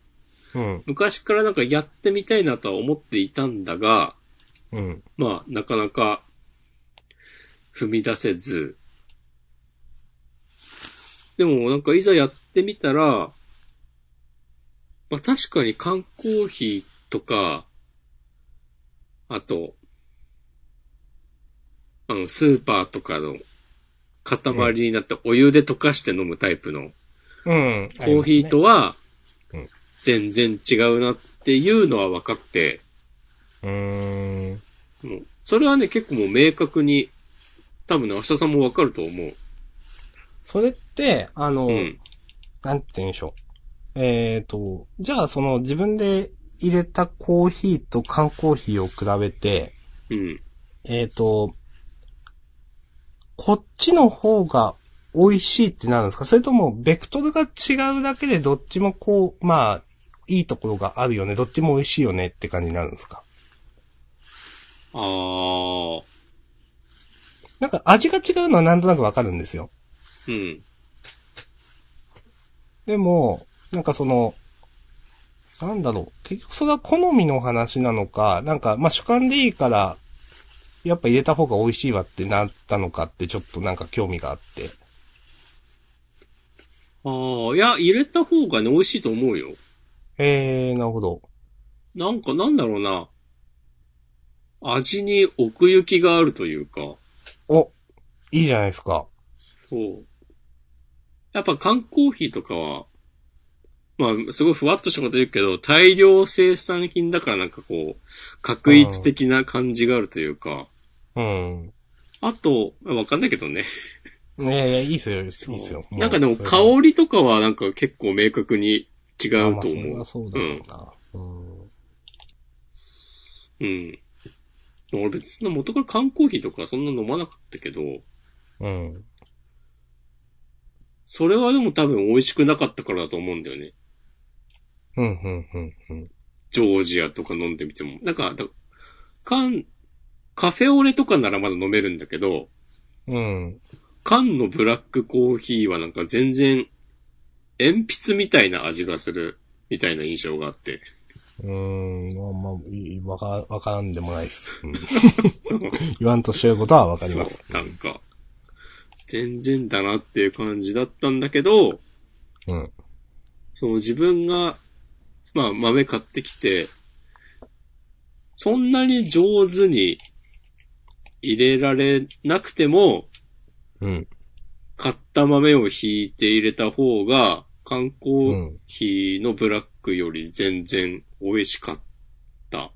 うん。昔からなんかやってみたいなとは思っていたんだが、うん。まあ、なかなか、踏み出せず、でもなんかいざやってみたら、まあ確かに缶コーヒーとか、あと、あの、スーパーとかの塊になってお湯で溶かして飲むタイプのうん。コーヒーとはうん、全然違うなっていうのは分かって、うーん。もうそれはね、結構もう明確に、多分ね、明日さんも分かると思う。それって、あの、うん。なんて言うんでしょう。えーと、じゃあその自分で入れたコーヒーと缶コーヒーを比べて、うん。えーと、こっちの方が美味しいってなるんですか？それとも、ベクトルが違うだけでどっちもこう、まあ、いいところがあるよね、どっちも美味しいよねって感じになるんですか？あー。なんか味が違うのはなんとなくわかるんですよ。うん。でも、なんかその、なんだろう。結局それは好みの話なのか、なんか、まあ、主観でいいから、やっぱ入れた方が美味しいわってなったのかってちょっとなんか興味があって。あー、いや、入れた方がね、美味しいと思うよ。えー、なるほど。なんか、なんだろうな。味に奥行きがあるというか、お、いいじゃないですか。そう。やっぱ缶コーヒーとかは、まあ、すごいふわっとしたこと言うけど、大量生産品だからなんかこう、確一的な感じがあるというか、うん。あと、わかんないけどね。いやいや、いいっすよ、いいっすよ。なんかでも香りとかはなんか結構明確に違うと思う。まあそうだな。うん。うん。俺別に元から缶コーヒーとかそんな飲まなかったけど、うん。それはでも多分美味しくなかったからだと思うんだよね。うん、うん、うん、うん。ジョージアとか飲んでみても。なんか、だ缶、カフェオレとかならまだ飲めるんだけど、うん。缶のブラックコーヒーはなんか全然、鉛筆みたいな味がする、みたいな印象があって。うーん、まあ、まあ、わか、わからんでもないです。うん言わんとしてることはわかります。そう、なんか、全然だなっていう感じだったんだけど、うん。その自分が、まあ豆買ってきて、そんなに上手に入れられなくても、うん。買った豆をひいて入れた方が、缶コーうん。ヒーのブラックより全然美味しかった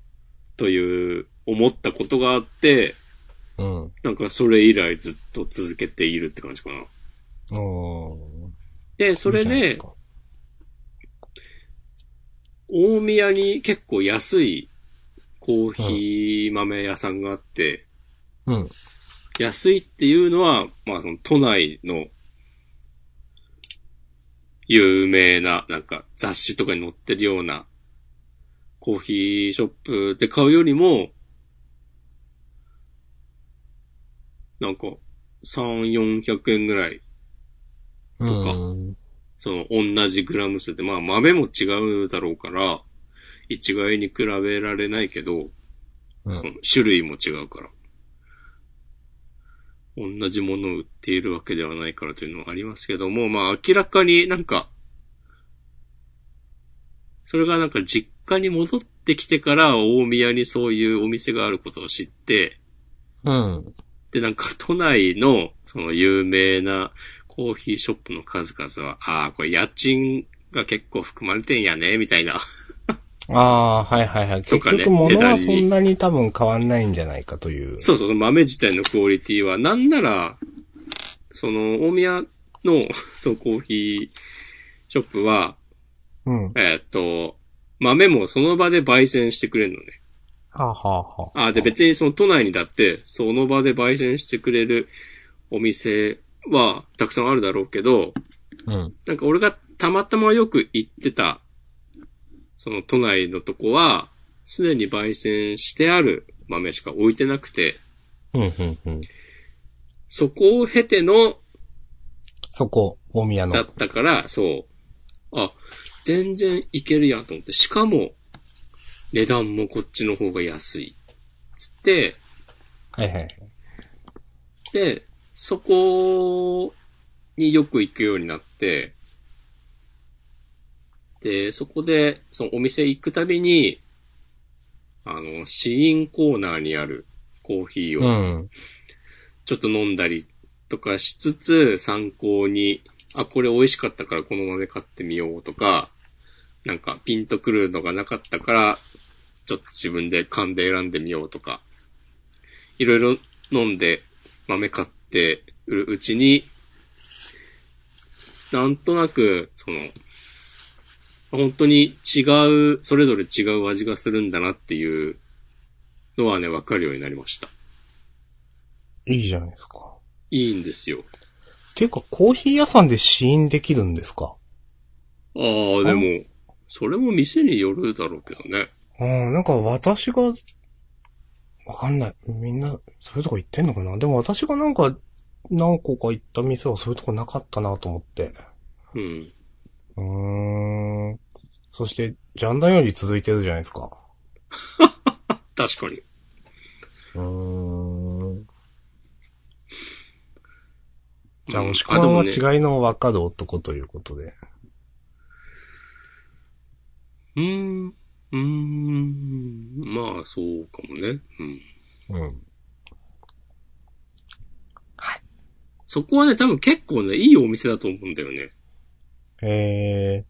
という思ったことがあって、うん。なんかそれ以来ずっと続けているって感じかな。で、それで大宮に結構安いコーヒー豆屋さんがあって、うん。安いっていうのは、まあその都内の有名な、なんか雑誌とかに載ってるようなコーヒーショップで買うよりも、なんか3、400円ぐらい、とかうんその同じグラム数で、まあ豆も違うだろうから、一概に比べられないけど、うんその種類も違うから。同じものを売っているわけではないからというのはありますけども、まあ明らかになんか、それがなんか実家に戻ってきてから大宮にそういうお店があることを知って、うん。でなんか都内のその有名なコーヒーショップの数々は、ああ、これ家賃が結構含まれてんやね、みたいな。ああー、はいはいはい。結とかね局物はそんなに多分変わんないんじゃないかという。そうそう、豆自体のクオリティは、なんなら、その、大宮の、そのコーヒーショップは、うん。えーっと、豆もその場で焙煎してくれるのね。はあ、はあはあ、あ、で別にその都内にだって、その場で焙煎してくれるお店はたくさんあるだろうけど、うん。なんか俺がたまたまよく行ってた、その都内のとこは、すでに焙煎してある豆しか置いてなくて、うん、うん、うん。そこを経てのそこ、大宮の。だったから、そう。あ、全然いけるやんと思って。しかも、値段もこっちの方が安い。つって、はいはいはい。で、そこによく行くようになって、で、そこで、そのお店行くたびに、あの、試飲コーナーにあるコーヒーうをん。ちょっと飲んだりとかしつつ、参考に、あ、これ美味しかったからこの豆買ってみようとか、なんかピンとくるのがなかったから、ちょっと自分で勘で選んでみようとか、いろいろ飲んで豆買ってるうちに、なんとなく、その、本当に違う、それぞれ違う味がするんだなっていうのはね、わかるようになりました。いいじゃないですか。いいんですよ。ていうか、コーヒー屋さんで試飲できるんですか？ああ、でも、それも店によるだろうけどね。うん、なんか私が、わかんない。みんな、そういうとこ行ってんのかな？でも私がなんか、何個か行った店はそういうとこなかったなと思って。うん。うーん。そして、ジャンダンより続いてるじゃないですか。確かに。うーん。じゃあ、うん押し込まんは違いのわかる男ということで。うーん。うーん。まあ、そうかもね。うん。うん。そこはね、多分結構ね、いいお店だと思うんだよね。え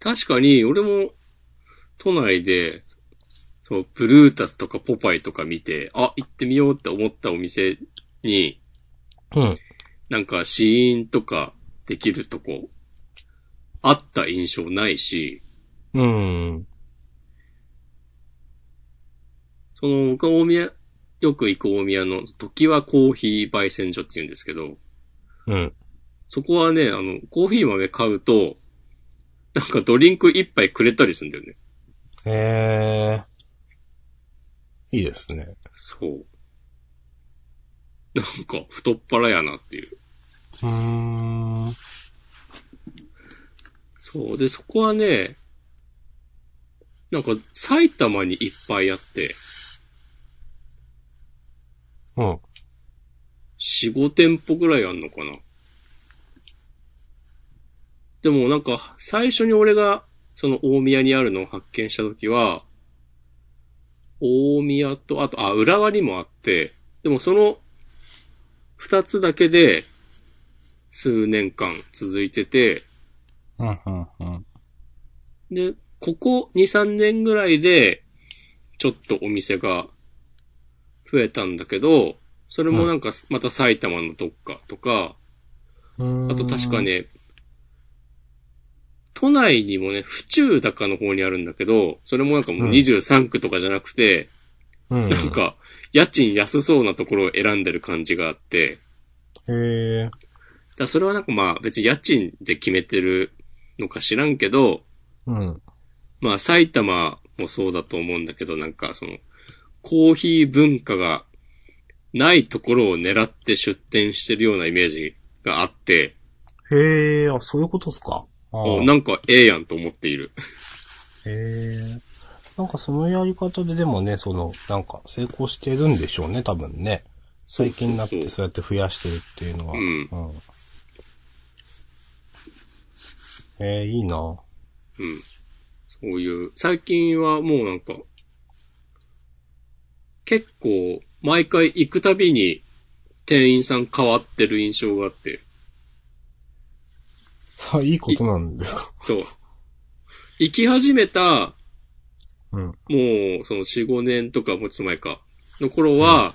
確かに、俺も、都内で、そう、ブルータスとかポパイとか見て、あ、行ってみようって思ったお店に、ー。うん。なんか、試飲とかできるとこ、あった印象ないし、うん。その、僕は大宮、よく行く大宮の時はコーヒー焙煎所って言うんですけど、うん。そこはね、あの、コーヒー豆買うと、なんかドリンク一杯くれたりするんだよね。えー。いいですね。そう。なんか、太っ腹やなっていう。うーん。そう。で、そこはね、なんか、埼玉にいっぱいあって、うん。4、5店舗ぐらいあんのかな。でもなんか、最初に俺が、その大宮にあるのを発見したときは、大宮と、あと、あ、浦和にもあって、でもその、二つだけで、数年間続いてて、うん、うん、うん。で、ここ2、3年ぐらいで、ちょっとお店が増えたんだけど、それもなんか、また埼玉のどっかとか、あと確か。ね、都内にもね、府中高の方にあるんだけど、それもなんかもう23区とかじゃなくて、うん。なんか、家賃安そうなところを選んでる感じがあって、へえ。だからそれはなんかまあ別に家賃で決めてるのか知らんけど、うん。まあ埼玉もそうだと思うんだけど、なんかその、コーヒー文化がないところを狙って出店してるようなイメージがあって、へえ、あ、そういうことですか？あおなんかええやんと思っている。へえ。なんかそのやり方ででもね、その、なんか成功してるんでしょうね、多分ね。最近になってそうやって増やしてるっていうのは。うんうん。えー、いいなうん。そういう、最近はもうなんか、結構、毎回行くたびに、店員さん変わってる印象があって、さあ、いいことなんですか？そう。行き始めた、うん。もう、その4、5年とかもうちょっと前か、の頃は、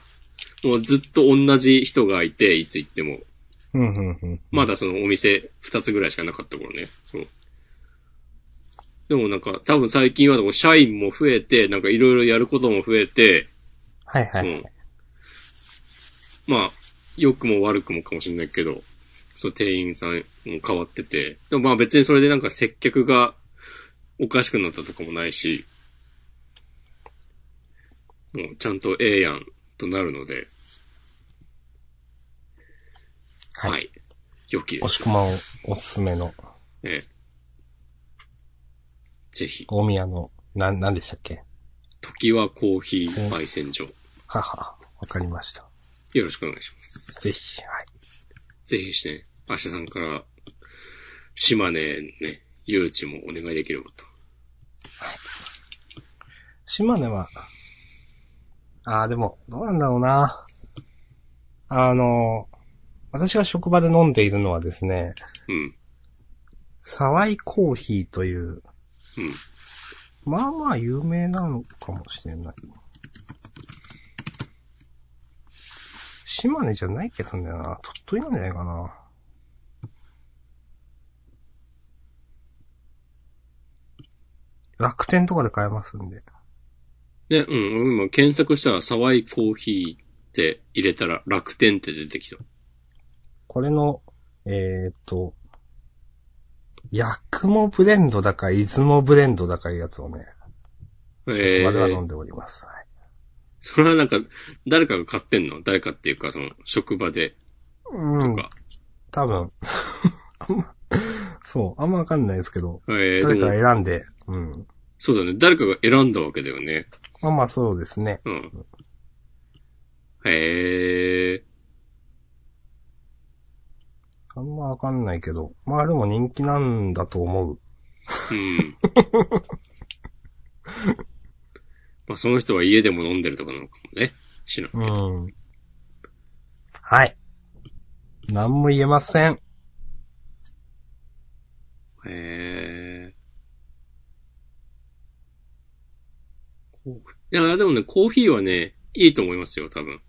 もうずっと同じ人がいて、いつ行っても。うん、うん、うん。まだそのお店2つぐらいしかなかった頃ね。そうでもなんか、多分最近はこう社員も増えて、なんかいろいろやることも増えて、はいはい。うんまあ、良くも悪くもかもしれないけど、そう、店員さんも変わってて、でもまあ別にそれでなんか接客がおかしくなったとかもないし、もうちゃんとええやんとなるので、はいはい。良きです。押し込まんおすすめの、ええ。ぜひ、大宮の、な、なんでしたっけ？時はコーヒー焙煎所、はは、わかりました。よろしくお願いします。ぜひ、はい。ぜひしてね、明日さんから、島根ね、誘致もお願いできればと。島根は、ああ、でも、どうなんだろうな。あの、私が職場で飲んでいるのはですね、うん。沢井コーヒーという、うん。まあまあ有名なのかもしれない。島根じゃない気がするんだよな。鳥取なんじゃないかな。楽天とかで買えますんで。で、うん、俺今検索したら沢井コーヒーって入れたら楽天って出てきた。これの、えー、っと、ヤクモブレンドだか、出雲ブレンドだかいうやつをね、え職場では飲ー、んでおります。はいそれはなんか、誰かが買ってんの？誰かっていうか、その、職場で、うんと。か。多分。あんま、そう、あんまわかんないですけど、えー、誰か選んで、うん。そうだね。誰かが選んだわけだよね。まあまあそうですね。うん。へえ。あんまわかんないけど、まあでも人気なんだと思う。うん。まあその人は家でも飲んでるとかなのかもね。知らんけど。うん。はい。何も言えません。へえ。コーヒーいや、でもね、コーヒーはね、いいと思いますよ、多分。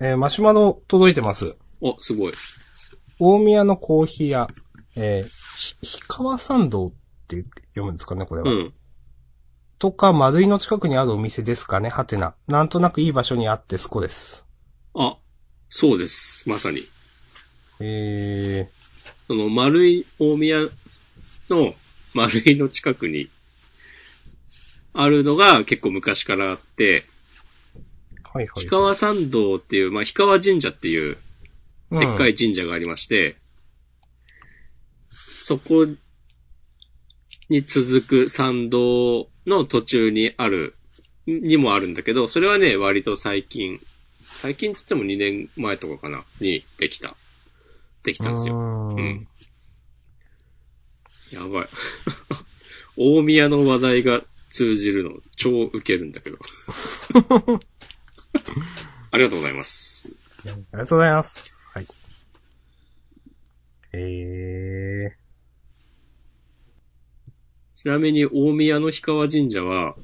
えーマシュマロ届いてます。お、すごい。大宮のコーヒー屋、えーひ、ひかわ参道って読むんですかね、これは。うん。とか、丸井の近くにあるお店ですかね、はてな。なんとなくいい場所にあってすこです。あ、そうです。まさに。えその、丸い大宮の丸いの近くにあるのが結構昔からあって、ー、はいはい。氷川参道っていう、まあ、氷川神社っていうでっかい。い神社がありまして、そこに続く参道の途中にある、にもあるんだけど、それはね、割と最近、最近つっても2年前とかかな、にできた。できたんですよ。ううんん。やばい。大宮の話題が通じるの超ウケるんだけど。ありがとうございます。ありがとうございます。はい。えちなみに大宮の氷川神社は、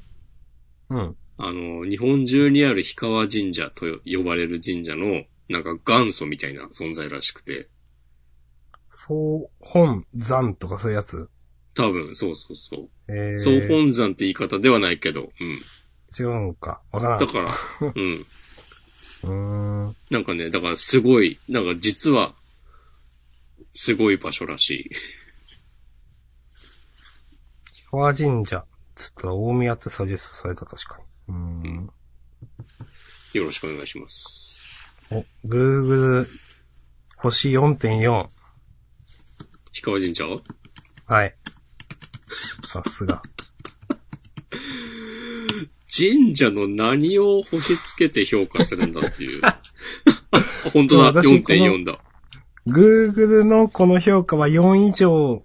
ー、うん。あの、日本中にある氷川神社と呼ばれる神社の、なんか元祖みたいな存在らしくて、総本山とかそういうやつ？多分、そうそうそう。えー、総本山って言い方ではないけど、うん。違うのか。わからん。だから、うん。うーん。なんかね、だからすごい、なんか実は、すごい場所らしい。氷川神社。つったら大宮ってサジェストされた確かに。うーん。よろしくお願いします。お、Google 星4.4。氷川神社？はい。さすが。神社の何を星つけて評価するんだっていう。本当だ、そう私この4.4だ。Google のこの評価は4以上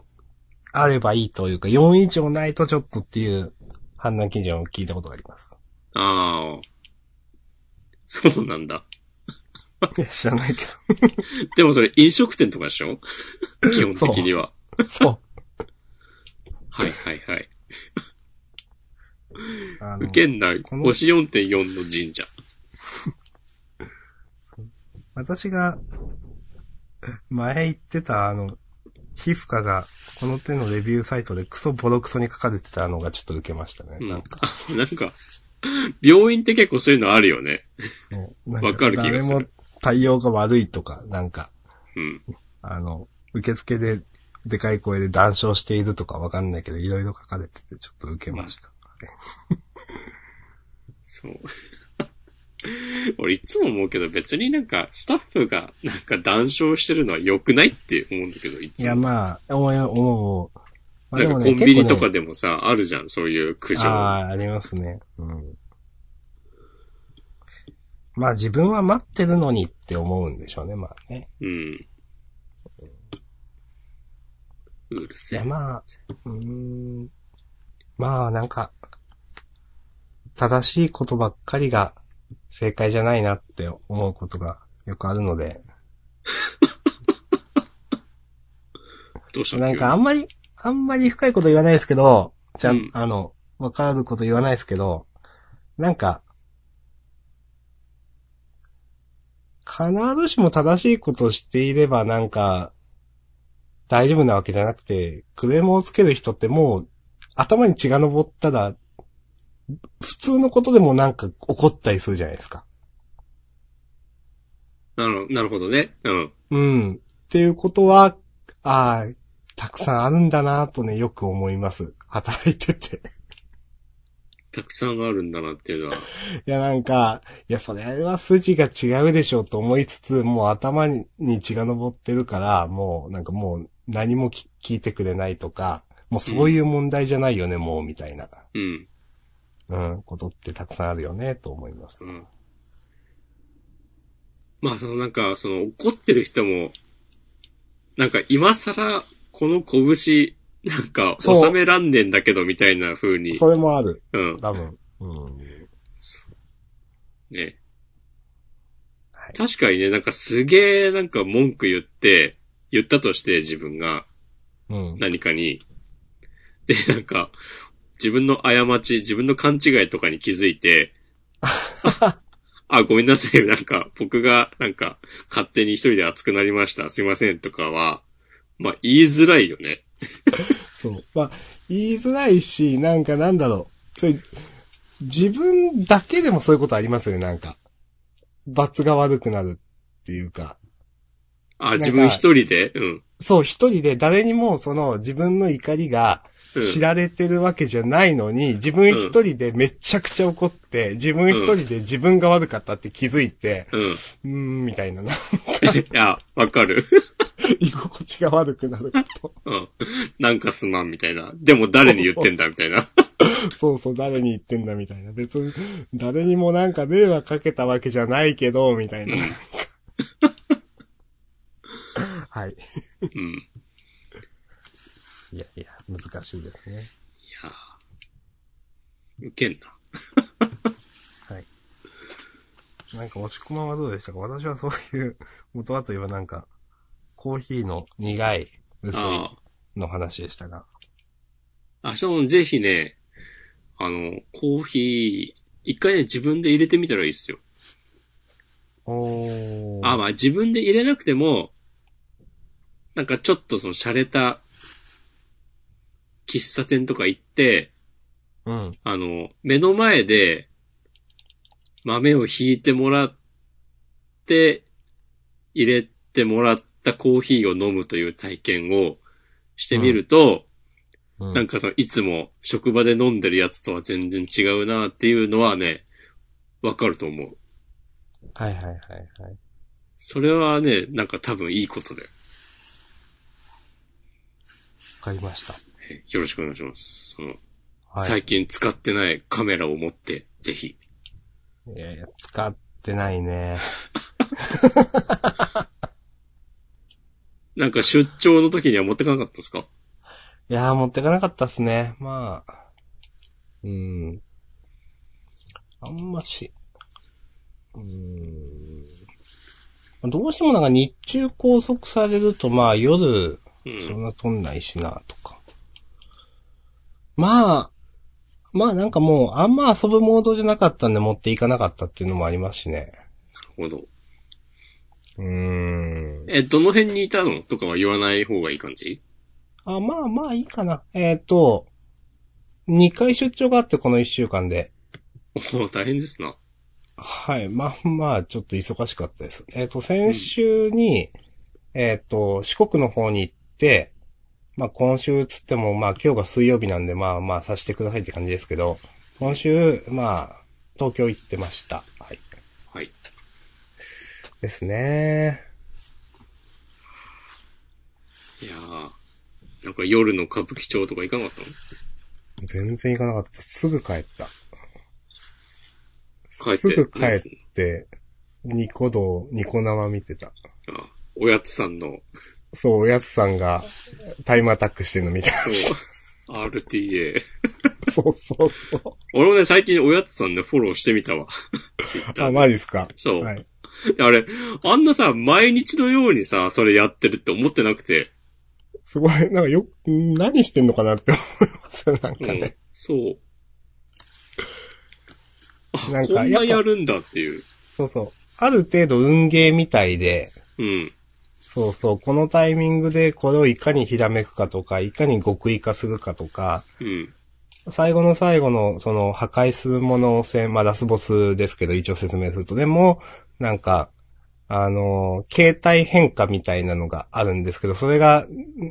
あればいいというか、4以上ないとちょっとっていう判断基準を聞いたことがあります。ああ。そうなんだ。いや、知らないけでもそれ飲食店とかでしょ？基本的には。ど。そはいはいはい。受けんな、星4.4の神社。私が前言ってたあの、皮膚科が、この手のレビューサイトでクソボロクソに書かれてたのがちょっと受けましたね。うん。なんか、なんか、病院って結構そういうのあるよね。そう。なんわかる気がする誰も対応が悪いとか、なんか、うん。あの、受付ででかい声で談笑しているとかわかんないけど、いろいろ書かれててちょっと受けました。そう。俺いつも思うけど別になんかスタッフがなんか談笑してるのは良くないって思うんだけど、いいや、つも。まあ、思う、思うあなんかコンビニとかでもさ、あるじゃん、そういう苦情。ああ、ありますね。うん。まあ自分は待ってるのにって思うんでしょうね、まあね。うん。うるいせえや、。まあ、うーん。まあ、なんか、正しいことばっかりが正解じゃないなって思うことがよくあるので、どうしたの？なんかあんまり、あんまり深いこと言わないですけど、ちゃん、うん。あの、わかること言わないですけど、なんか、必ずしも正しいことをしていればなんか、大丈夫なわけじゃなくて、クレームをつける人ってもう、頭に血が昇ったら、普通のことでもなんか怒ったりするじゃないですか。なるなるほどね。うん。うん。っていうことは、ああ、たくさんあるんだなとね、よく思います。働いてて。たくさんあるんだなっていうのは。いや、なんか、いや、それは筋が違うでしょうと思いつつ、もう頭に血が昇ってるから、もう、なんかもう何もき聞いてくれないとか、もうそういう問題じゃないよね、もう、みたいな、うん。うん、ことってたくさんあるよね、と思います。うん。まあ、そのなんか、その怒ってる人も、なんか今更、この拳、なんか収めらんねんだけど、みたいな風に。それもある、うん。多分。うん。ね。はい。確かにね、なんかすげえなんか文句言って、言ったとして自分がうん。何かに。で、なんか、自分の過ち、自分の勘違いとかに気づいて、あ、ごめんなさい。なんか、僕が、なんか、勝手に一人で熱くなりました。すいません。とかは、まあ、言いづらいよね。そう。まあ、言いづらいし、なんかなんだろう。それ、自分だけでもそういうことありますよね、なんか。罰が悪くなるっていうか。あ、か自分一人で？うん。そう、一人で誰にもその自分の怒りがうん知られてるわけじゃないのに、自分一人でめちゃくちゃ怒って、自分一人で自分が悪かったって気づいて、うん。うーん、みたいなな。いや、わかる。居心地が悪くなること。うん。なんかすまんみたいな。でも誰に言ってんだみたいな。そうそう、誰に言ってんだみたいな。別に、誰にもなんか迷惑かけたわけじゃないけど、みたいな。はい。うん。いやいや、難しいですね。いやー。ウケんな。はい。なんか、押し込まはどうでしたか？私はそういう、元はといえばなんか、コーヒーの苦い、薄いあの話でしたが。あ。あ、しかもぜひね、あの、コーヒー、一回ね、自分で入れてみたらいいっすよ。おー。あ、まあ自分で入れなくても、なんかちょっとその洒落た、喫茶店とか行って、うん。あの、目の前で、豆をひいてもらって、入れてもらったコーヒーを飲むという体験をしてみると、うんなんかその、いつも職場で飲んでるやつとは全然違うなっていうのはね、わかると思う。はいはいはいはい。それはね、なんか多分いいことで、わかりました。えよろしくお願いします。その、はい。最近使ってないカメラを持って、ぜひ。いやいや、使ってないね。なんか出張の時には持ってかなかったですか？いやー、持ってかなかったっすね。まあ。うん。あんまし。うん。どうしてもなんか日中拘束されると、まあ夜、うん。そんな撮んないしな、とか。まあ、まあなんかもう、あんま遊ぶモードじゃなかったんで持っていかなかったっていうのもありますしね。なるほど。うーん。え、どの辺にいたの？とかは言わない方がいい感じ？あ、まあまあいいかな。えっ、と、2回出張があってこの1週間で。おお大変ですな。はい。まあまあ、ちょっと忙しかったです。えっ、と、先週に、えっ、と、四国の方に行って、まあ今週つっても、まあ今日が水曜日なんで、まあまあさせてくださいって感じですけど、今週、まあ、東京行ってました。はい。はい。ですね。いやー、なんか夜の歌舞伎町とか行かなかったの？全然行かなかった。すぐ帰った。帰ってすぐ帰って、ニコ動、ニコ生見てた。あおやつさんの、そう、おやつさんがタイムアタックしてるの見てましそう RTA。た。そうそうそう。俺もね、最近おやつさんでフォローしてみたわ。あ、ーマジですか？そう。はい。あれ、あんなさ、毎日のようにさ、それやってるって思ってなくて。すごい、なんかよ、何してんのかなって 思いますよ、なんうんかね。。そう。あ、なんかこんなやるんだっていう。そうそう。ある程度運ゲーみたいで、うん。そうそう、このタイミングでこれをいかにひらめくかとか、いかに極意化するかとか、うん。最後の最後の、その、破壊するもの戦、まあ、ラスボスですけど、一応説明すると、でも、なんか、あの、形態変化みたいなのがあるんですけど、それが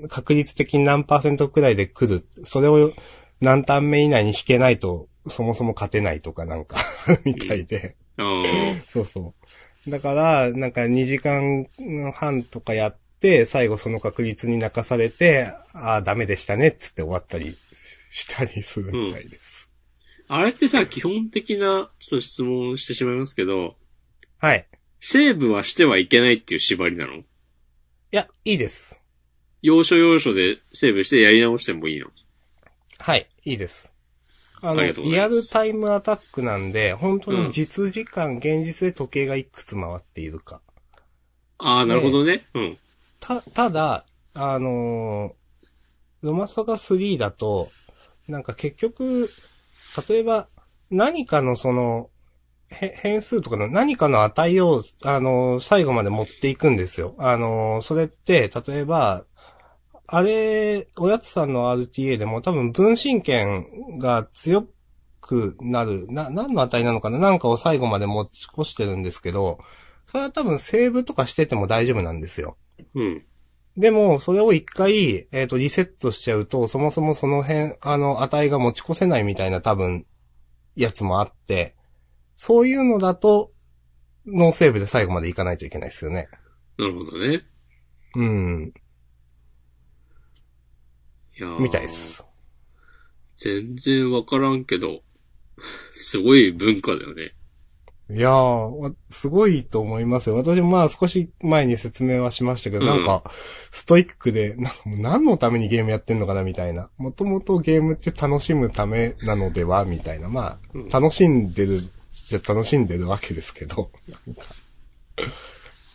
確率的に何パーセントくらいで来る。それを何ターン目以内に引けないと、そもそも勝てないとかなんか、みたいで。ああ。そうそう。だから、なんか2時間半とかやって、最後その確率に泣かされて、ああ、ダメでしたね、っつって終わったりしたりするみたいです。あれってさ、基本的な、ちょっと質問してしまいますけど、はい。セーブはしてはいけないっていう縛りなの？いや、いいです。要所要所でセーブしてやり直してもいいの？はい、いいです。あの、リアルタイムアタックなんで、本当に実時間、現実で時計がいくつ回っているか。ああ、なるほどね。うん。た、ただ、あのーロマサガ3だと、なんか結局、例えば、何かのその、へ変数とかの何かの値を、あのー最後まで持っていくんですよ。あのーそれって、例えば、あれ、おやつさんの RTA でも多分分身権が強くなる、な、何の値なのかな？なんかを最後まで持ち越してるんですけど、それは多分セーブとかしてても大丈夫なんですよ。うん。でも、それを一回、えっ、と、リセットしちゃうと、そもそもその辺、あの、値が持ち越せないみたいな多分、やつもあって、そういうのだと、ノーセーブで最後までいかないといけないですよね。なるほどね。うん、みたいで。す。全然わからんけど、すごい文化だよね。いやー、わすごいと思いますよ。私もまあ少し前に説明はしましたけど、うんなんか、ストイックで、何のためにゲームやってんのかなみたいな。もともとゲームって楽しむためなのではみたいな。まうんあ、楽しんでる、じゃ楽しんでるわけですけど、なんか、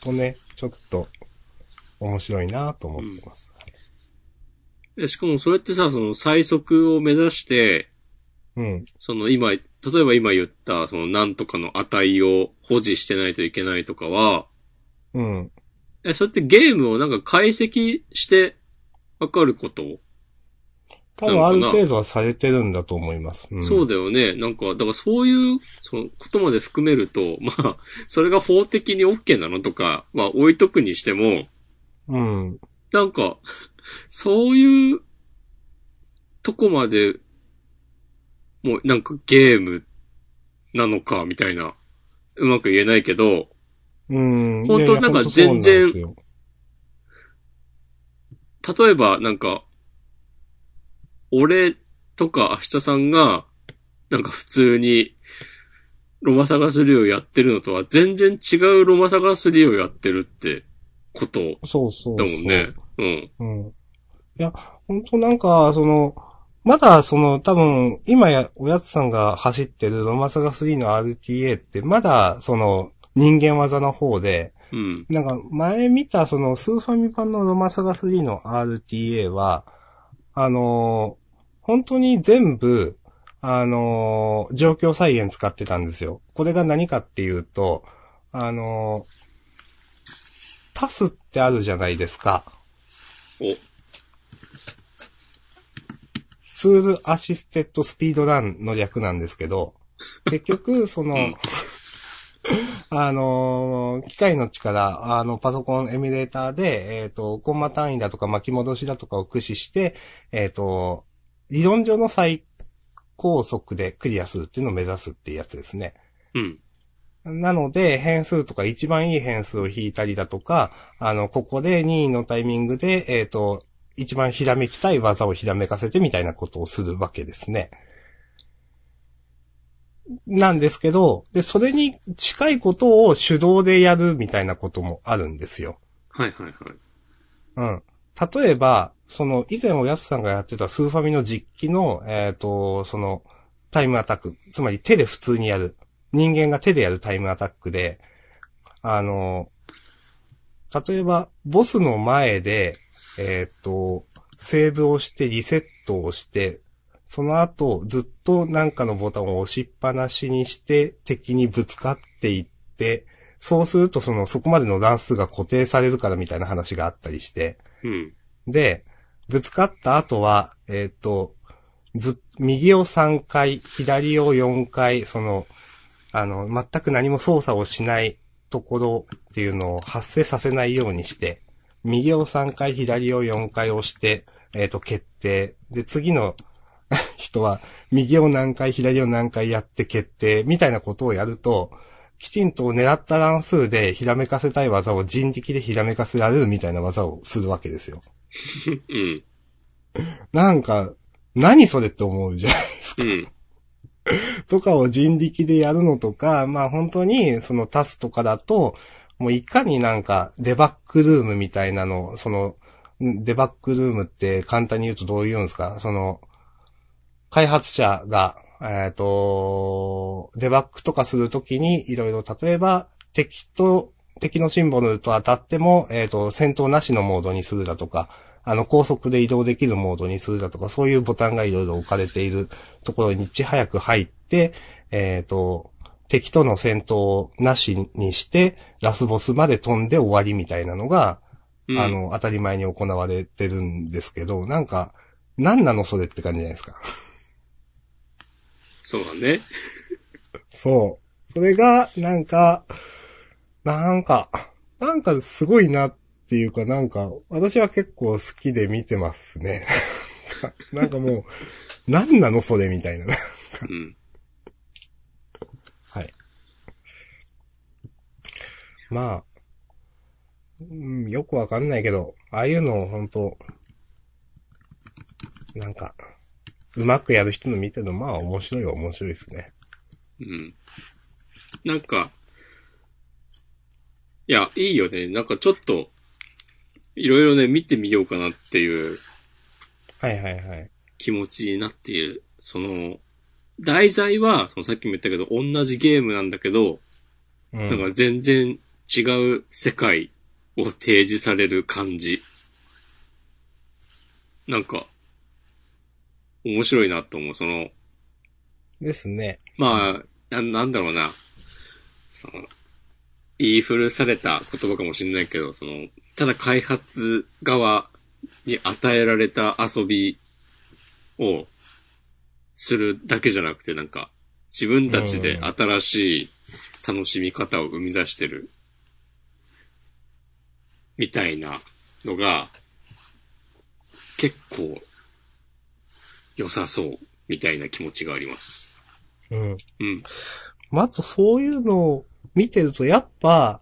とね、ちょっと、面白いなと思ってます。でしかもそれってさ、その最速を目指して、うん。その今、例えば今言った、そのなんとかの値を保持してないといけないとかは、うん。え、それってゲームをなんか解析してわかること、多分ある程度はされてるんだと思います。うん、そうだよね。なんか、だからそういう、そのことまで含めると、まあ、それが法的に OK なのとかは置いとくにしても、うん。なんか、そういうとこまで、もうなんかゲームなのか、みたいな、うまく言えないけど、うん。本当なんか全然例えばなんか、俺とか明日さんが、なんか普通に、ロマサガ3をやってるのとは全然違うロマサガ3をやってるってことそうそうそう。だもんね。うん。うん。いや、本当なんか、その、まだ、その、多分、今や、おやつさんが走ってるロマサガ3の RTA って、まだ、その、人間技の方で、うん。なんか、前見た、その、スーファミ版のロマサガ3の RTA は、あのー本当に全部、あのー状況再現使ってたんですよ。これが何かっていうと、あのータスってあるじゃないですか。お、ツールアシステッドスピードランの略なんですけど、結局、その、うん あのー機械の力、あの、パソコンエミュレーターで、えっ、と、コンマ単位だとか巻き戻しだとかを駆使して、えっ、と、理論上の最高速でクリアするっていうのを目指すっていうやつですね。うん。なので、変数とか一番いい変数を引いたりだとか、あの、ここで任意のタイミングで、えっ、と、一番ひらめきたい技をひらめかせてみたいなことをするわけですね。なんですけど、で、それに近いことを手動でやるみたいなこともあるんですよ。はいはいはい。うん。例えば、その、以前おやつさんがやってたスーファミの実機の、えっ、と、その、タイムアタック。つまり手で普通にやる。人間が手でやるタイムアタックで、あの、例えば、ボスの前で、えっ、と、セーブをしてリセットをして、その後、ずっとなんかのボタンを押しっぱなしにして、敵にぶつかっていって、そうするとその、そこまでの乱数が固定されるからみたいな話があったりして、うん。で、ぶつかった後は、えっ、と、ず、右を3回、左を4回、その、あの、全く何も操作をしないところっていうのを発生させないようにして、右を3回、左を4回押して、えっ、と、決定。で、次の 人は、右を何回、左を何回やって決定、みたいなことをやると、きちんと狙った乱数でひらめかせたい技を人力でひらめかせられるみたいな技をするわけですよ。うん。なんか、何それって思うじゃん。うん。とかを人力でやるのとか、まあ本当にそのタスとかだと、もういかになんかデバッグルームみたいなの、その、デバッグルームって簡単に言うとどう言うんですか？その、開発者が、えっ、と、デバッグとかするときにいろいろ例えば敵と、敵のシンボルと当たっても、えっ、と、戦闘なしのモードにするだとか、あの、高速で移動できるモードにするだとか、そういうボタンがいろいろ置かれているところにいち早く入って、えっ、と、敵との戦闘をなしにして、ラスボスまで飛んで終わりみたいなのが、うん。あ、の、当たり前に行われてるんですけど、なんか、何なのそれって感じじゃないですか。そうだね。そう。それが、なんか、なんか、なんかすごいなっていうか、なんか、私は結構好きで見てますね。なんかもう、何なのそれみたいな。うん。はい。まあ、うん、よくわかんないけど、ああいうのを本当なんか、うまくやる人の見てるの、まあ面白いは面白いですね。うん。なんか、いや、いいよね。なんかちょっと、いろいろね、見てみようかなっていうはいはいはい。気持ちになっている。その、題材は、そのさっきも言ったけど、同じゲームなんだけど、うん。なんか全然違う世界を提示される感じ。なんか、面白いなと思う。その、ですね。まあ、な、なんだろうな。その、言い古された言葉かもしれないけど、その、ただ開発側に与えられた遊びをするだけじゃなくて、なんか、自分たちで新しい楽しみ方を生み出してる、みたいなのが、結構、良さそう、みたいな気持ちがあります。うん。うん。まあ、あとそういうのを見てると、やっぱ、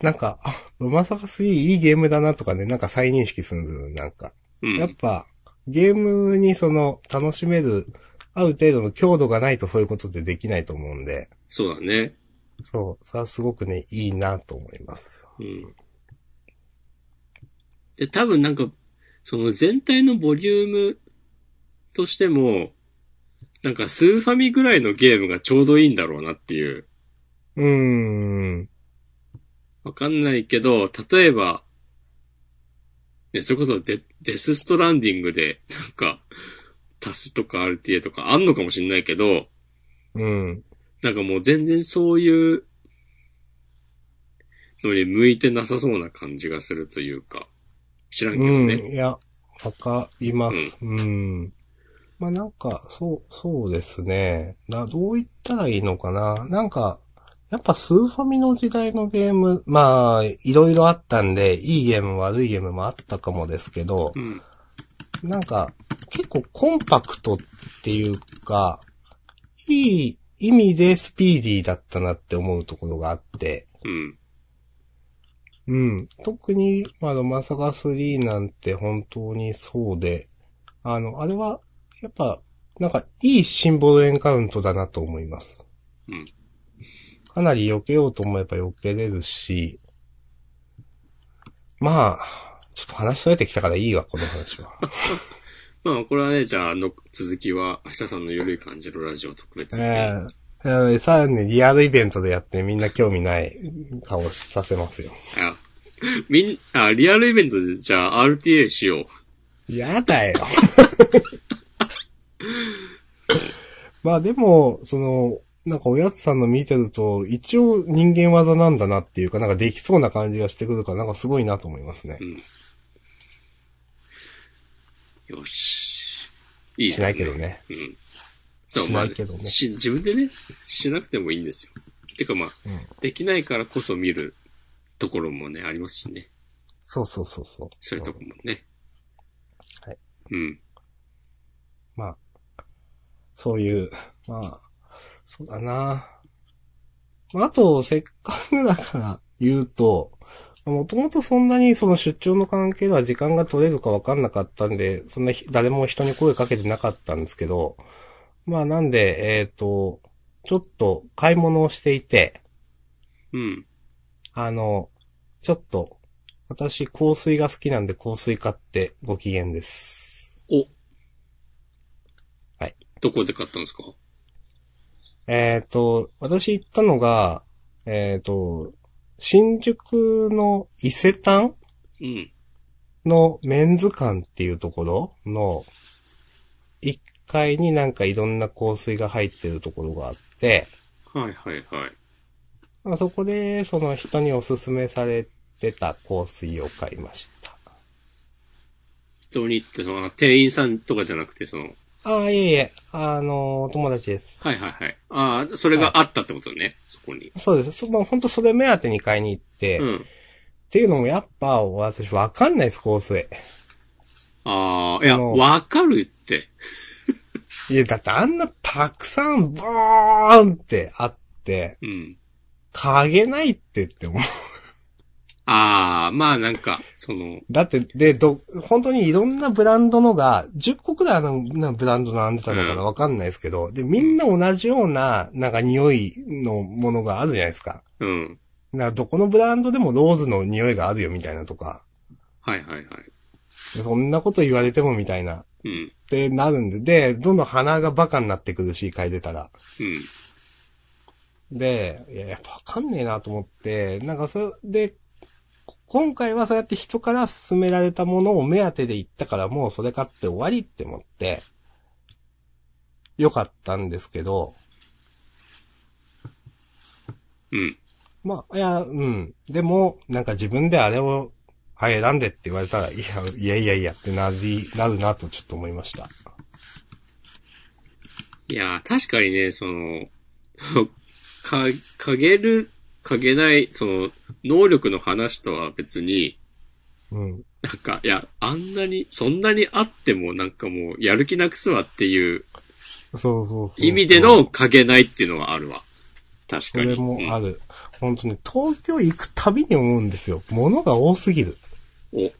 なんか、あ、ロマサガ3いいゲームだなとかね、なんか再認識するんですよ、なんか。うん。やっぱ、ゲームにその、楽しめる、ある程度の強度がないとそういうことってできないと思うんで、そうだね。そう、それはすごくね、いいなと思います。うん。で、多分なんか、その全体のボリュームとしても、なんかスーファミぐらいのゲームがちょうどいいんだろうなっていう。うーん。わかんないけど、例えば、ね、それこそデデスストランディングで、なんか、タスとか RTA とかあんのかもしんないけど、うん。なんかもう全然そういうのに向いてなさそうな感じがするというか、知らんけどうん。ね。いや、わかります。うん。まあなんか、そう、そうですね。な、どう言ったらいいのかな。なんか、やっぱスーファミの時代のゲーム、まあ、いろいろあったんで、いいゲーム悪いゲームもあったかもですけどう、ん。なんか、結構コンパクトっていうか、いい意味でスピーディーだったなって思うところがあって、うん。うん。特に、まあ、ロマサガ3なんて本当にそうで、あの、あれは、やっぱ、なんか、いいシンボルエンカウントだなと思います。うん。かなり避けようと思えば避けれるし、まあ、ちょっと話それてきたからいいわ、この話は。まあ、これはね、じゃあ、あの続きは、明日さんのゆるい感じのラジオ特別に。えええさらにリアルイベントでやってみんな興味ない顔させますよ。あ、みん、あ、リアルイベントで、じゃあ、RTA しよう。やだよ。まあでも、その、なんかおやつさんの見てると、一応人間技なんだなっていうか、なんかできそうな感じがしてくるから、なんかすごいなと思いますねう。ん。よし。いいですしないけど。ね。うん。そう、しまあ、ねし、自分でね、しなくてもいいんですよ。てかまあ、うん。できないからこそ見るところもね、ありますしね。そうそうそうそう。そういうとこもね。はい。うん。まあ、そういう、まあ、そうだな。まああと、せっかくだから言うと、もともとそんなにその出張の関係では時間が取れるかわかんなかったんで、そんなひ誰も人に声かけてなかったんですけど、まあなんで、えっ、と、ちょっと買い物をしていて、うん。あの、ちょっと、私香水が好きなんで香水買ってご機嫌です。お。はい。どこで買ったんですか？えっ、と、私行ったのが、えっ、と、新宿の伊勢丹うん。のメンズ館っていうところの1階になんかいろんな香水が入ってるところがあって、はいはいはい。まあそこでその人におすすめされてた香水を買いました。人に行って、その、店員さんとかじゃなくて、その、ああ、いえいえ、あの、お友達です。はいはいはい。ああ、それがあったってことね、そこに。そうです。そまあ、本当それ目当てに買いに行って、っうん。ていうのもやっぱ私わかんないです、香水。ああ、いや、わかるって。いや、だってあんなたくさんボーンってあって、うん。嗅げないってって思う。ああ、まあなんか、その、だって、で、ど、本当にいろんなブランドのが、10個くらいのなブランド並んでたのかなうんわかんないですけど、で、みんな同じような、なんか匂いのものがあるじゃないですか。うん。なんかどこのブランドでもローズの匂いがあるよみたいなとか、はいはいはい。そんなこと言われてもみたいな、うん。ってなるんで、で、どんどん鼻がバカになってくるし、嗅いでたら。うん。で、いや、やっぱわかんねえなと思って、なんかそれで、こ今回はそうやって人から勧められたものを目当てで行ったからもうそれ買って終わりって思って、よかったんですけど、うん。まあ、いや、うん。でも、なんか自分であれを、はい、選んでって言われたら、いや、いやいやいやってなり、なるなとちょっと思いました。いや、確かにね、その、か、かげる、かげない、その、能力の話とは別に、うん。なんか、いや、あんなに、そんなにあってもなんかもう、やる気なくすわっていうそうそうそう。意味でのかげないっていうのはあるわ。確かに。それもある。る。本当に、東京行くたびに思うんですよ。物が多すぎる。お、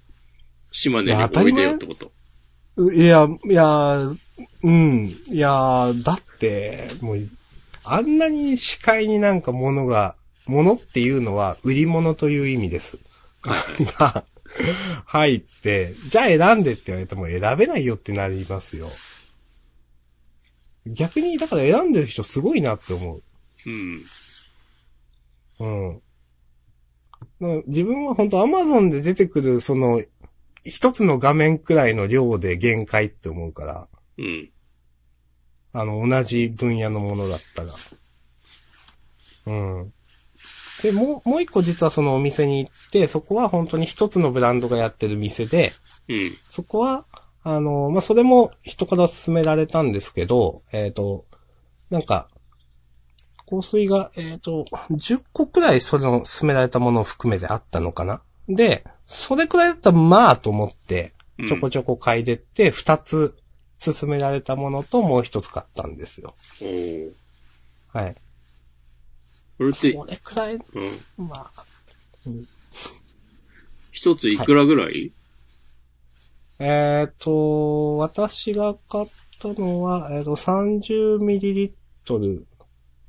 島根においでよってこと。いや、いや、うん。いや、だって、もう、あんなに視界になんか物が、物っていうのは売り物という意味です。はいが、入って、じゃあ選んでって言われても選べないよってなりますよ。逆に、だから選んでる人すごいなって思う。うん。うん。自分は本当アマゾンで出てくる、その、一つの画面くらいの量で限界って思うから、うん。あの、同じ分野のものだったら。うん。で、もう、もう一個実はそのお店に行って、そこは本当に一つのブランドがやってる店で、うん。そこは、あの、まあ、それも人から勧められたんですけど、えっ、と、なんか、香水が、えっ、と、10個くらいそれの勧められたものを含めてあったのかな？で、それくらいだったらまあと思って、ちょこちょこ嗅いでって、2つ勧められたものともう1つ買ったんですよ。おー。はい。これって、それくらい、うん。まあ、一ついくらぐらい、えっ、と、私が買ったのは、えっ、と、30ml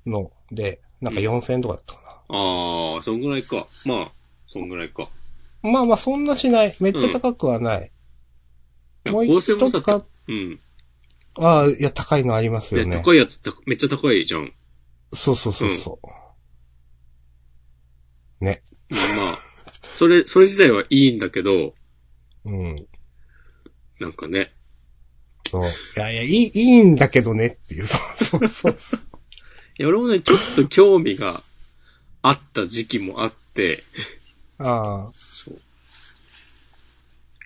ので、なんか4000円とかだったかああ、そんぐらいか。まあ、そんぐらいか。な。まあまあ、そんなしない。めっちゃ高くはない。もういや構成もつ買っ、うん。ああ、いや、高いのありますよね。高いやつためっちゃ高いじゃん。そうそうそうそう。ね。まあ、それ、それ自体はいいんだけど、うん。なんかね。そう。いやいや、いい、いいんだけどねっていう。そうそうそうそう。いや、俺もね、ちょっと興味があった時期もあって、ああ。そう。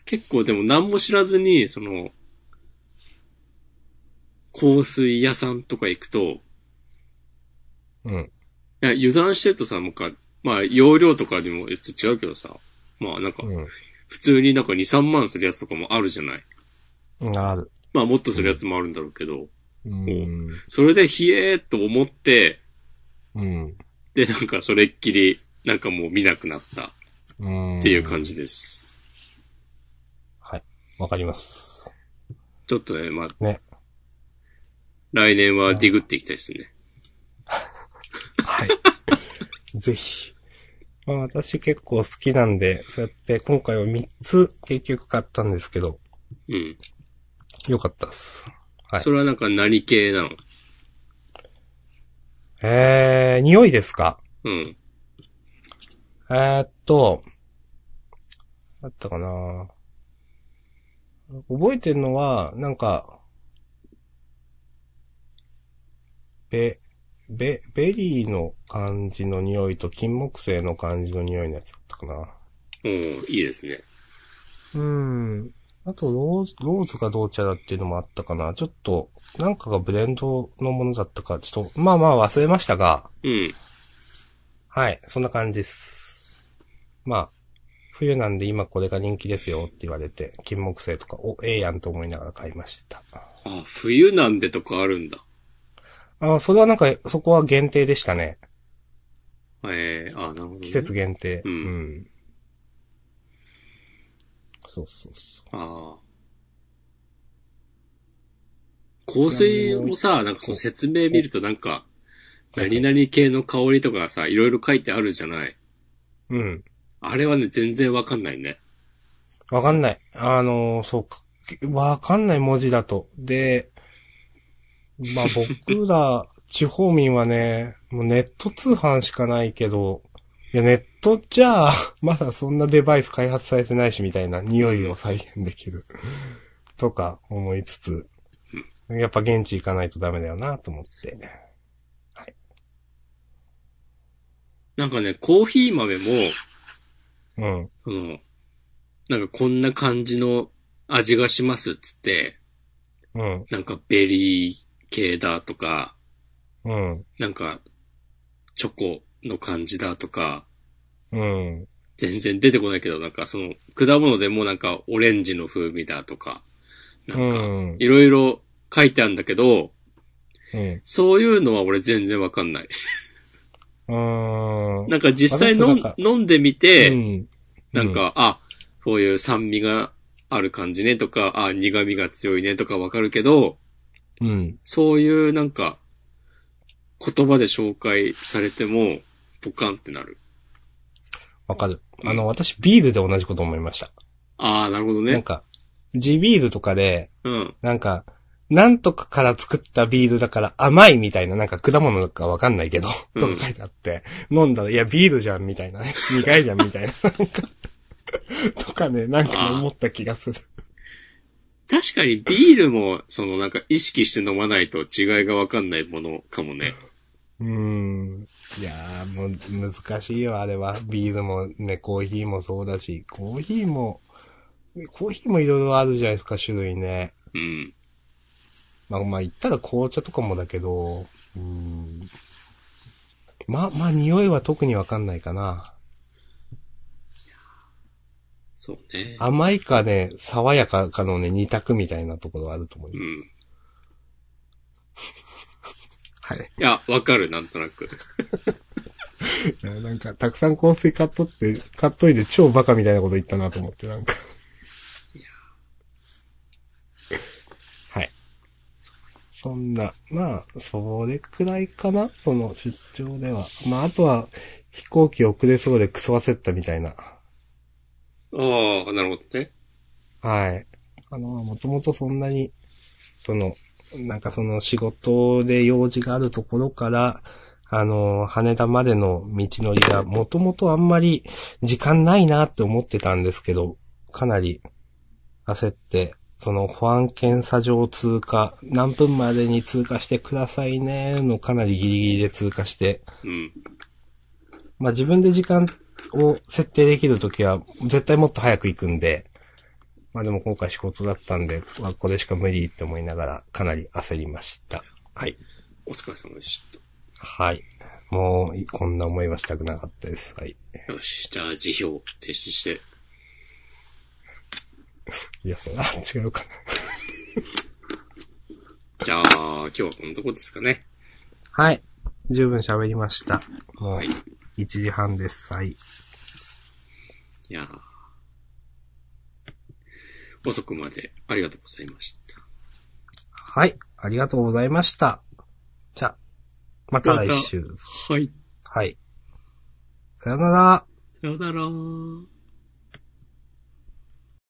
結構でも何も知らずに、その、香水屋さんとか行くと、いうん。や、油断してるとさ、なんか、まあ、容量とかでも違うけどさ、まあなんか、う普通になんか2、3万するやつとかもあるじゃない。ん。ある。まあもっとするやつもあるんだろうけど、うん。それでひえーっと思って、うん。で、なんかそれっきり、なんかもう見なくなったっうん。ていう感じです。はい。わかります。ちょっとね、まあ、ね。来年はディグっていきたいですね。はい。ぜひ。まあ私結構好きなんで、そうやって今回は3つ結局買ったんですけど、うん。よかったっす。はいそれはなんか何系なの？えー、匂いですか？うん。えーっと、あったかな覚えてるのは、なんか、べ、べ、ベリーの感じの匂いと金木犀の感じの匂いのやつだったかな。おーいいですね。うん。あと、ローズ、ローズが同茶だっていうのもあったかな。ちょっと、なんかがブレンドのものだったか、ちょっと、まあまあ忘れましたが、うん。はい、そんな感じです。まあ、冬なんで今これが人気ですよって言われて、金木犀とか、お、ええやんと思いながら買いました。あ、冬なんでとかあるんだ。あ、それはなんか、そこは限定でしたね。ええあ、なるほど、ね。季節限定。うんうん。そうそうそああ。香水もさ、なんかその説明見るとなんか、何々系の香りとかさ、いろいろ書いてあるじゃない。う。うん。あれはね、全然わかんないね。わかんない。あのーそうか。わかんない文字だと。で、まあ僕ら、地方民はね、もうネット通販しかないけど、いや、ネットじゃあ、まだそんなデバイス開発されてないしみたいな匂いを再現できる。とか思いつつ、やっぱ現地行かないとダメだよなと思って。なんかね、コーヒー豆も、うん。その、なんかこんな感じの味がしますっつって、うん。なんかベリー系だとか、うん。なんか、チョコの感じだとか、うん。全然出てこないけど、なんかその、果物でもなんかオレンジの風味だとか、なんか、うんいろいろ書いてあるんだけど、うん。そういうのは俺全然わかんない。うん。なんか実際飲飲んでみて、うん、なんか、あ、そういう酸味がある感じねとか、あ、苦味が強いねとかわかるけど、うん。そういうなんか、言葉で紹介されても、ポカンってなる。わかる。あの、私、ビールで同じこと思いました。ああ、なるほどね。なんか、地ビールとかで、うん。なんか、なんとかから作ったビールだから甘いみたいな、なんか果物かわかんないけど、うんとか書いてあって、飲んだら、いや、ビールじゃん、みたいなね。苦いじゃん、みたいな。なんか、とかね、なんか思った気がする。確かにビールも、そのなんか意識して飲まないと違いがわかんないものかもね。うーん。いやー、もう、難しいよ、あれは。ビールもね、コーヒーもそうだし、コーヒーも、コーヒーもいろいろあるじゃないですか、種類ね。うん。まあまあ言ったら紅茶とかもだけど、うーん。まあまあ匂いは特にわかんないかな。そうね。甘いかね、爽やかかのね、二択みたいなところはあると思いうます。ん。はい。いや、わかる、なんとなく。い やなんか、たくさん香水買っとって、買っといて超バカみたいなこと言ったなと思って、なんか。はい。そんな、まあ、それくらいかな？その出張では。まあ、あとは、飛行機遅れそうでクソ焦ったみたいな。ああ、なるほどね。はい。あの、もともとそんなに、その、なんかその仕事で用事があるところから、あの、羽田までの道のりが、もともとあんまり時間ないなって思ってたんですけど、かなり焦って、その保安検査場通過、何分までに通過してくださいね、のかなりギリギリで通過して、うん。まあ自分で時間を設定できるときは絶対もっと早く行くんで、まあでも今回仕事だったんで、まあこれしか無理って思いながらかなり焦りました。はい。お疲れ様でした。はい。もう、こんな思いはしたくなかったです。はい。よし、じゃあ辞表提出して。いや、それは違うかな。じゃあ、今日はこのとこですかね。はい。十分喋りました。もうはい。、1時半です。はい。いやー遅くまでありがとうございました。はい。ありがとうございました。じゃあ、また来週。はい。はい。さよなら。さよならー。